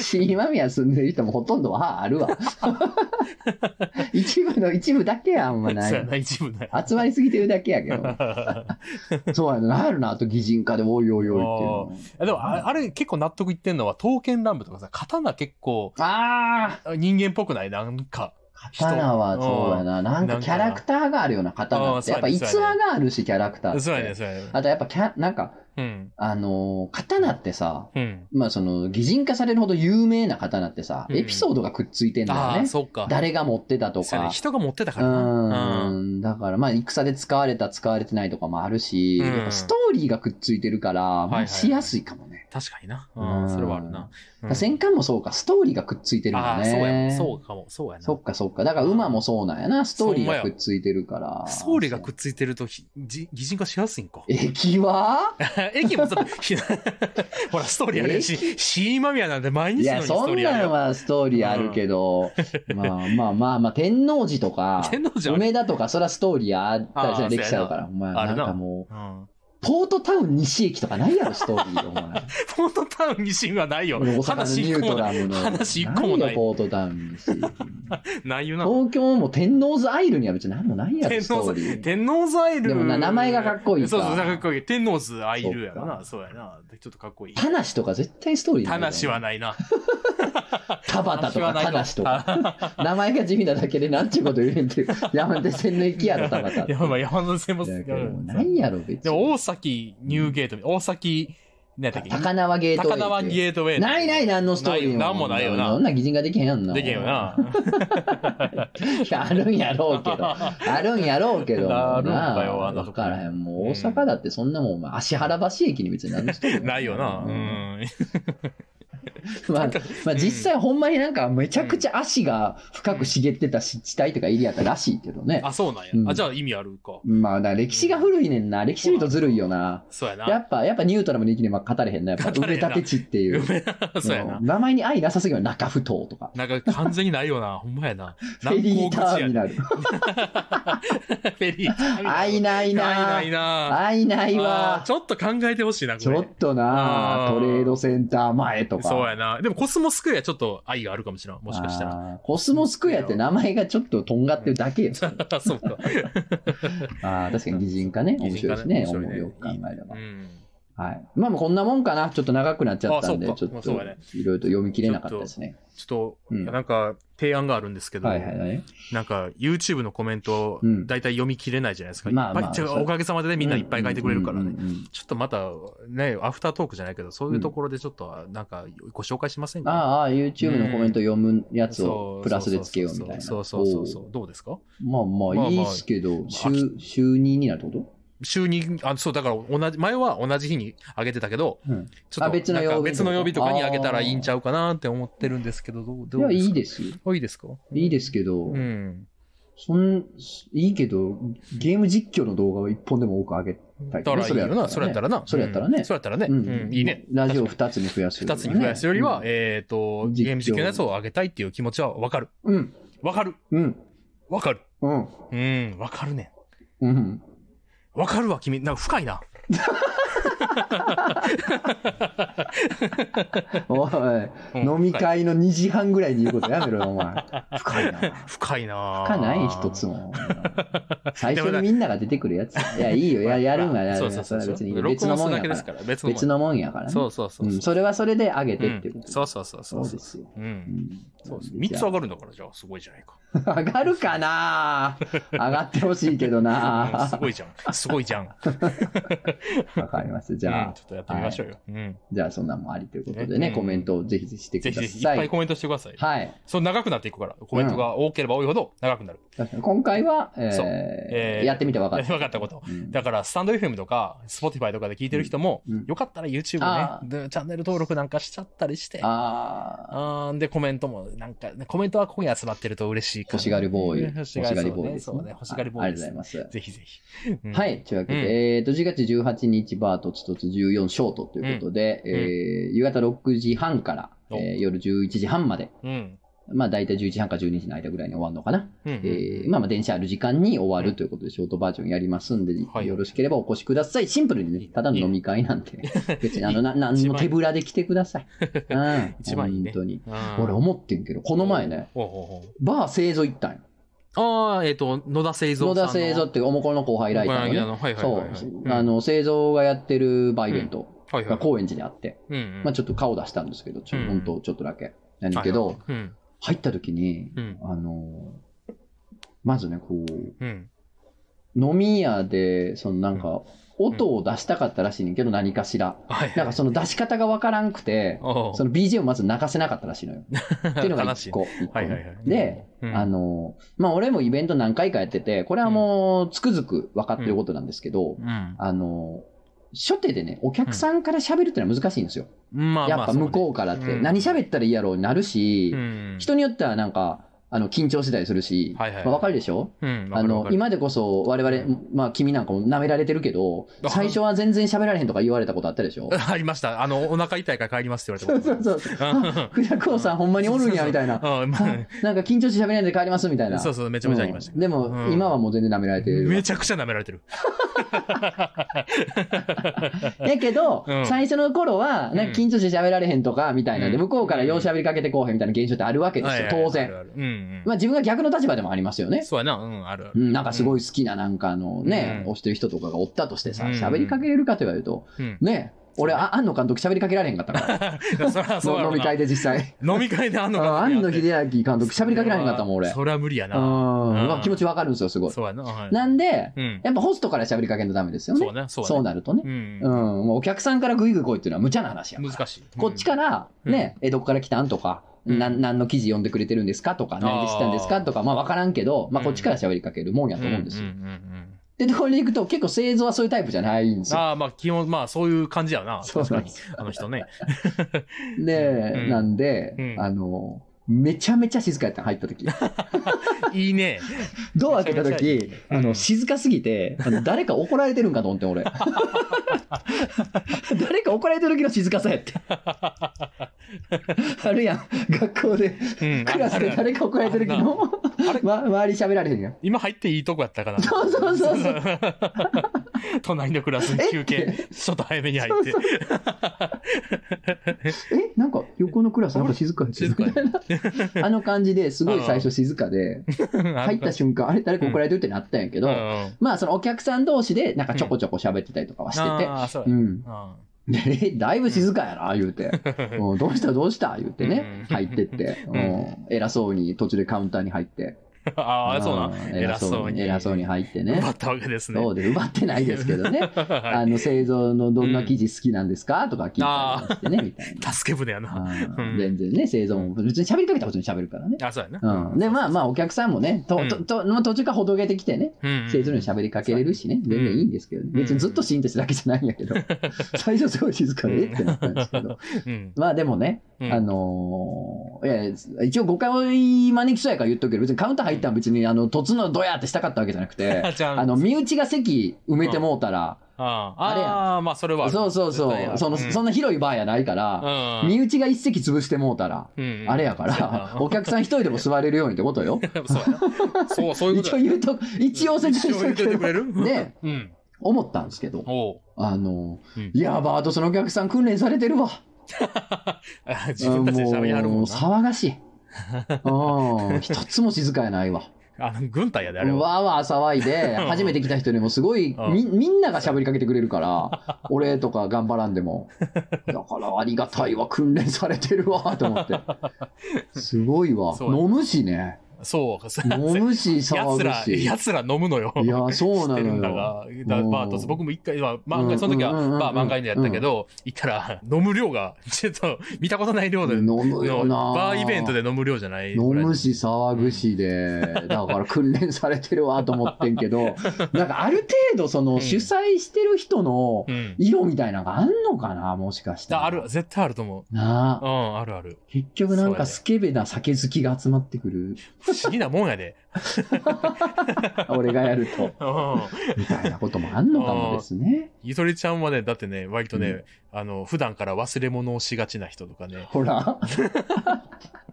新今宮住んでる人もほとんど歯あるわ。一部の一部だけやん、あんまない。な、一部だよ。集まりすぎてるだけやけど。そうやな、なるな、あと擬人化でおいおいおいって。でも、ああれ結構納得いってんのは、刀剣乱舞とかさ、刀結構ああ人間っぽくない？なんか。刀はそうやな。なんかキャラクターがあるような刀って。やっぱ逸話があるし、キャラクターって。そうやね、そうやね。あとやっぱキャ、なんか、うん。あのー刀ってさ、うん。まあその、擬人化されるほど有名な刀ってさ、うんエピソードがくっついてんだよね。そっか。誰が持ってたとか。ね人が持ってたうからな。ーん。だからまあ、戦で使われた、使われてないとかもあるし、ストーリーがくっついてるから、まあ、はいはいしやすいかもね。確かにな。ううんん、それはあるな。うん戦艦もそうか、ストーリーがくっついてるんだああ、そうや。ね。そうかも。そうやな。そっかそっか。だから馬もそうなんやな。ストーリーがくっついてるから。ストーリーがくっついてると、擬人化しやすいんか。駅は？駅もちょっと、ひ ほら、ストーリーあるし、シーマミヤなんて毎日のよういや、にストそんーリーあるよ。なんはストーリーあるけど、まあまあまあまあ、天王寺とか、天王寺梅田とか、そらストーリーあったりするあー歴史あるから、お前、あなんかもう、うん。ポートタウン西駅とかないやろ、ストーリー、お前。フォートタウンにシーンはないよ。大阪の話ニュー。トラムの。話一個もないよ、ポートタウン西駅。ないよな。東京も天王洲アイルには別に何もないやろ、天スト王ーリー。洲天王洲アイル。でもな名前がかっこいいかそうそう、かっこいい。天王洲アイルやろそな。そうやな。ちょっとかっこいい。田無とか絶対ストーリーないよ田無はないな。田畑とか田無とか。か。名前が地味なだけでなんちゅうこと言えんって。山手線の駅やろ、田畑。やばい、山手線も、ないやろ、別に。でも大崎ニューゲート、大崎、何やったっけ？高輪ゲートウェイ。高輪ゲートウェイ。ないない、何のストーリーも。なんもないよそな。んな擬人ができへんやんな。できへんよな。あるんやろうけど。あるんやろうけど。あるんかよなあのわからへん。もう大阪だってそんなもん、足原橋駅に別に何のストーリーもないよな。うん。まあ、まあ実際ほんまになんかめちゃくちゃ足が深く茂ってた湿地帯とかエリアやったらしいけどね。あ、そうなんやう。んあ、じゃあ意味あるか。まあ、だ歴史が古いねんな。歴史見るとずるいよな。そうやな。やっぱ、やっぱニュートラムの域には語れへんな。やっぱ埋め立て地っていう。そうやな。名前に愛なさすぎる中ふ頭とか。なんか完全にないよな。ほんまやな。フェリーターミナル。ル。フェリーターミナル。愛ないなないな。愛ないあわー。ちょっと考えてほしいな、これ。ちょっとなトレードセンター前とか。そうやな。でもコスモスクエアちょっと愛があるかもしれん。もしかしたら。コスモスクエアって名前がちょっととんがってるだけよ。そうか。ああ、確かに擬人化ね。面白いですね。思うよく考えればう。ん。はい。まあまあこんなもんかな。ちょっと長くなっちゃったんで、ちょっといろいろと読み切れなかったですね。ちょっと、うんなんか、提案があるんですけど、はいはいはい。なんか、YouTube のコメントうん、だいたい読み切れないじゃないですか。まあまあおかげさまでね、みんないっぱい書いてくれるからね。ちょっとまた、ね、アフタートークじゃないけど、そういうところでちょっと、なんか、ご紹介しませんか？ああ、YouTube のコメント読むやつをプラスでつけようみたいな。そうそうそうそうおどうですか？ーまあまあいいっすけど、週週2になるってこ週に、あ、そう、だから同じ、前は同じ日に上げてたけど、とうん。ちょっとあ別の曜日なんか別の曜日とかに上げたらいいんちゃううかなって思ってるんですけど、どう、どうですか？いいですよ。あいいですかいいですけど、うん。そん、いいけど、ゲーム実況の動画を一本でも多く上げたいだからいいよな、それやったらな。それやったらねうんそれやったらね。ううんん、いいね。ラジオ二つに増やす二つに増やすよりは、うんえっと、ゲーム実況のやつを上げたいっていう気持ちはわかる。うん。わかる。うん。わかる。うん。うん、わかるね。うん。わかるわ、君。なんか深いな。おい、うん飲み会の2時半ぐらいに言うことやめろよ、お前。深いな。深いな深ない一つも。最初にみんなが出てくるやつ。いや、いいよ。ややるんはやるんや。そうそうそう。れは別に別録のもんやから。から。別のもんやからね。そうそうそうう。ん。それはそれで上げてってこと。うんそうそうそうそう。そうですよ。う。うんん。そうです。三つ上がるんだから、じゃあ、すごいじゃないか。上がるかな？上がってほしいけどうんなすごいじゃん。すごいじゃん。わかりました。じゃあ、うんちょっとやってみましょうよ。うん。じゃあそんなんもありということでね、ねうんコメントをぜひぜひしてくだぜひぜひ、いっさい。ぱいコメントしてください。はい。そう、長くなっていくから。コメントが多ければ多いほど長くなる。確かに今回は、えーそうえーやってみて分かった。分かったこと。うんだから、スタンド FM とか、Spotify とかで聞いてる人も、うんうんよかったら YouTube あね、でチャンネル登録なんかしちゃったりして、ああ、で、コメントも、なんか、コメントはここに集まってると嬉しい欲しがりボーイ。欲しがりボーイです。そねそううね、欲しがりボーイ。ありがとうございます。ぜひぜひ。うんはい。というわけで、うんえっ、と、4月18日バートツトツ14ショートということで、んえー夕方6時半から、おえー夜11時半まで、うん。まあ大体11時半か12時の間ぐらいに終わるのかな。うん。えーまあまあ電車ある時間に終わるということで、ショートバージョンやりますんで、はいよろしければお越しください。シンプルにね、ただの飲み会なんて、別にあの、な、なんの手ぶらで来てください。うん。一番いいね本当に。うん俺思ってんけど、この前ね、バー製造行ったんよ。ああ、えっと、野田製造野田製造っていうおもころの後輩ライターのね。はいはいはいそはい。う。あ、の、製造がやってるバーイベントはいはい。が高円寺であって、うんうん。まあちょっと顔出したんですけど、ちょうん本当ちょっとだけ。なんだけど、うん。入った時に、うん。あの、まずね、こう、うん。飲み屋で、そのなんか、音を出したかったらしいねんけど、何かしら。なんかその出し方がわからんくて、その BGM をまず泣かせなかったらしいのよ。っていうのが一個。はいはいはい。で、うん。あの、まあ俺もイベント何回かやってて、これはもうつくづく分かってることなんですけど、うん。あの、初手でね、お客さんから喋るってのは難しいんですよ。まあやっぱ向こうからって、うん。何喋ったらいいやろうになるし、うん。人によってはなんか、あの、緊張してたりするし、はいはい。はいまあ、わかるでしょ？うん。あの、今でこそ我々、まあ君なんかも舐められてるけど、あ最初は全然喋られへんとか言われたことあったでしょ？ありました。あの、お腹痛いから帰りますってそう言われた そうそう。あ、クラコウさんほんまにおるんや、みたいな。なんか緊張して喋れないんで帰ります、みたいな。あそうそう、めちゃめちゃありました。うん。でも、うん。今はもう全然舐められてる。めちゃくちゃ舐められてる。やけど、うん。最初の頃は、なんか緊張して喋られへんとか、みたいな。んで、うん。向こうからよう喋りかけてこうへんみたいな現象ってあるわけですよ、当然。あるある。うんうん。まあ自分が逆の立場でもありますよね。そうやな、うん、ある。うん、なんかすごい好きななんかあのね、うん推してる人とかがおったとしてさ、うん喋りかけれるかと言われると、うん。ね、俺、あ安野監督喋りかけられへんかったから。そらそう 飲み会で実際。飲み会であんのあか安野秀明監督喋りかけられへんかったもん、俺。そりゃ無理やうん。な。まあ気持ちわかるんですよ、すごい。そうやな。はいなんで、うん。やっぱホストから喋りかけんとダメですよね。そうね、そうそうね。なるとねう。んう。ん。もうお客さんからグイグイ来いっていうのは無茶な話やから。難しい。こっちから、ね、え、どこから来たんとか、うんなん、何の記事読んでくれてるんですかとか、何で知ったんですかとか、まあわからんけど、まあこっちから喋りかけるもんやと思うんですよ。で、ところに行くと結構製造はそういうタイプじゃないんですよ。ああ、まあ、基本、まあ、そういう感じやな。そう確かに。あの人ね。で、うんなんで、うんあの、めちゃめちゃ静かやったの入った時。いいね。ドア開けためちゃめちゃいい時、あの、静かすぎて、あの誰か怒られてるんかと思って、俺。誰か怒られてる時の静かさやって。あるやん。学校で、うん。クラスで誰か怒られてる時の、ま、周り喋られへんやん。今入っていいとこやったかな。そうそうそうそう。隣のクラスに休憩、ちょっと早めに入って。え？なんか横のクラスなんか静かやっかや あの感じですごい最初静かで、入入った瞬間、あれ誰か怒られてるってなったんやけど、まあそのお客さん同士でなんかちょこちょこ喋ってたりとかはしてて、うん。で、だいぶ静かやな、言うて。うんどうしたどうした言うてね、うん。入ってって、偉そうに途中でカウンターに入って。ああ、そうな。ん偉そうに。偉そうに入ってね奪。ったわけですね。そうで、奪ってないですけどね。はあの、製造のどんな記事好きなんですか？とか聞いたりしてね、みたいな。い。助け舟やな。全然ね、製造も、別に喋りかけたら普通に喋るからね。あ、そうやな。うん。で、まあまあ、お客さんもね、と、と、とまあ途中からほどけてきてね、うん、製造に喋りかけれるしね、全然いいんですけどね。別にずっとシーンとしてだけじゃないんやけど、最初すごい静かで、えってなったんですけど。うん。まあでもね、うんあのーいや、一応誤解を招きそうやから言っとくけど、別にカウンター入ったん別に、あの、突のドヤってしたかったわけじゃなくて、ああの、身内が席埋めてもうたら、ああれやんああ、まあそれは。そうそうそう、その、うんそんな広いバーやないから、うん身内が一席潰してもうたら、うんあれやから、お客さん一人でも座れるようにってことよ。そ うそう、いうことや 一応言うと、一応説明一応言っといてくれる？で、うん。思ったんですけど。あの、うんいや、バートそのお客さん訓練されてるわ。あ自分たちで喋りはるもんな。騒がしい。うん、一つも静かやないわ。あの、軍隊やで、あれは。わーわー騒いで、初めて来た人にもすごい、うんみ、みんなが喋りかけてくれるから、俺とか頑張らんでも。だからありがたいわ、訓練されてるわ、と思って。すごいわ。飲むしね。そう。飲むし、騒奴ら、ぐし。奴ら飲むのよ。いや、そうなのよ。が、だうんバートス、僕も一回は、漫画、その時は、まあ漫画でやったけど、行ったら、飲む量が、ちょっと、見たことない量で、飲むよなのバーイベントで飲む量じゃない。飲むし騒ぐしで、だから訓練されてるわと思ってんけど、なんかある程度そのん主催してる人のうん。色みたいなのがあんのかなもしかしたら。ある、絶対あると思う。うなあ。ん、あるある。結局なんかスケベな酒好きが集まってくる。不思議なもんやで。俺がやると。うん。みたいなこともあんのかもですね。ゆとりちゃんはね、だってね、割とね、うんあの、普段から忘れ物をしがちな人とかね、ほら。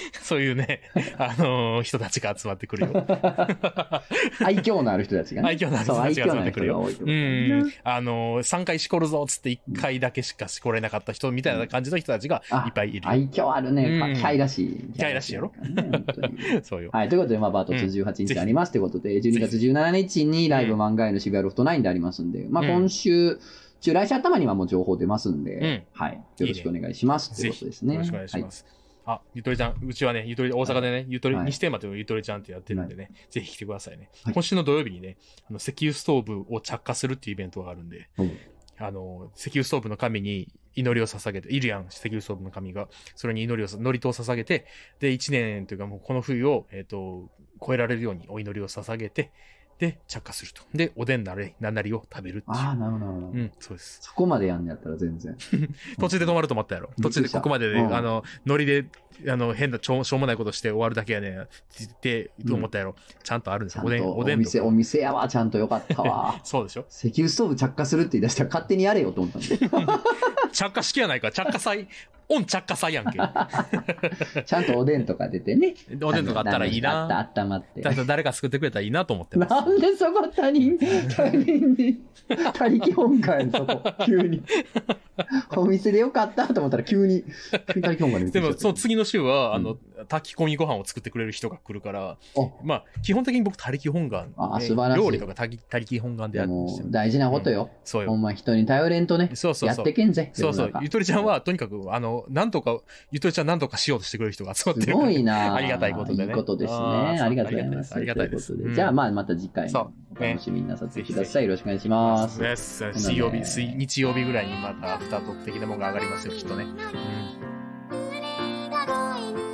そういうね、あのー人たちが集まってくるよ。愛嬌のある人たちがね。愛嬌のある人たちが集まってくるようん。あのー、3回しこるぞっつって1回だけしかしこれなかった人みたいな感じの人たちがあいっぱいいるよ。愛嬌あるね。うんキャイらしい。キャイらしいやろ？そうよ。はい。ということで、まあ、バートツ18日ありますということで、12月17日にライブ漫画への渋谷ロフト9でありますんで、まあ、うん今週、中来週頭にはもう情報出ますんで、うんはい。よろしくお願いします。ということですね。よろしくお願いします。あ、ゆとりちゃん、うちはね、ゆとり、大阪でね、ゆとり、はい西テーマというゆとりちゃんってやってるんでね、ぜひ来てくださいね。はい今週の土曜日にね、あの、石油ストーブを着火するっていうイベントがあるんで、はいあの、石油ストーブの神に祈りを捧げて、いるやん、石油ストーブの神が。それに祈りをさ、祝詞を捧げて、で、一年というかもうこの冬を、えっ、と、超えられるようにお祈りを捧げて、で、着火すると。で、おでんなり、なんなりを食べるっていう。ああ、なるほど、なるほど。うん、そうです。そこまでやんのやったら全然。途中で止まると思ったやろ。途中でここまでで、うんあの、ノリで、あの、変なちょ、しょうもないことして終わるだけやねん。って、と思ったやろ。ちゃんとあるんですよ。おでん、おおでんと店、おか。店やわ、ちゃんとよかったわ。そうでしょ石油ストーブ着火するって言い出したら勝手にやれよと思ったんで。着火式やないか。着火祭、オン着火祭やんけ。ちゃんとおでんとか出てね。おでんとかあったらいいあった、な。あったまって。誰か作ってくれたらいいなと思ってます。なんでそこ他人、他人に、他力本願そこ、急に。お店でよかったと思ったら急に、急に他力本願ででも、そのつ次の週は、あうの、炊き込みご飯を作ってくれる人が来るから、おまあ、基本的に僕、他力本願、あね素晴らしい料理とか他力本願ででもやる。大事なことよ。そうよ。ほんま人に頼れんとね、そうそうやって。けんぜ。そうそうゆとりちゃんは、とにかく、あの、なんとか、ゆとりちゃんなんとかしようとしてくれる人が集まってするから。ごいな ありがたいことでねいいことですね。ありがとうございます。ありがたいですじゃあ、まあ、また次回お楽しみになさってください。よろしくお願いします。水曜日、水日曜日ぐらいにまたアフタート的なものが上がりますよ、きっとね。うん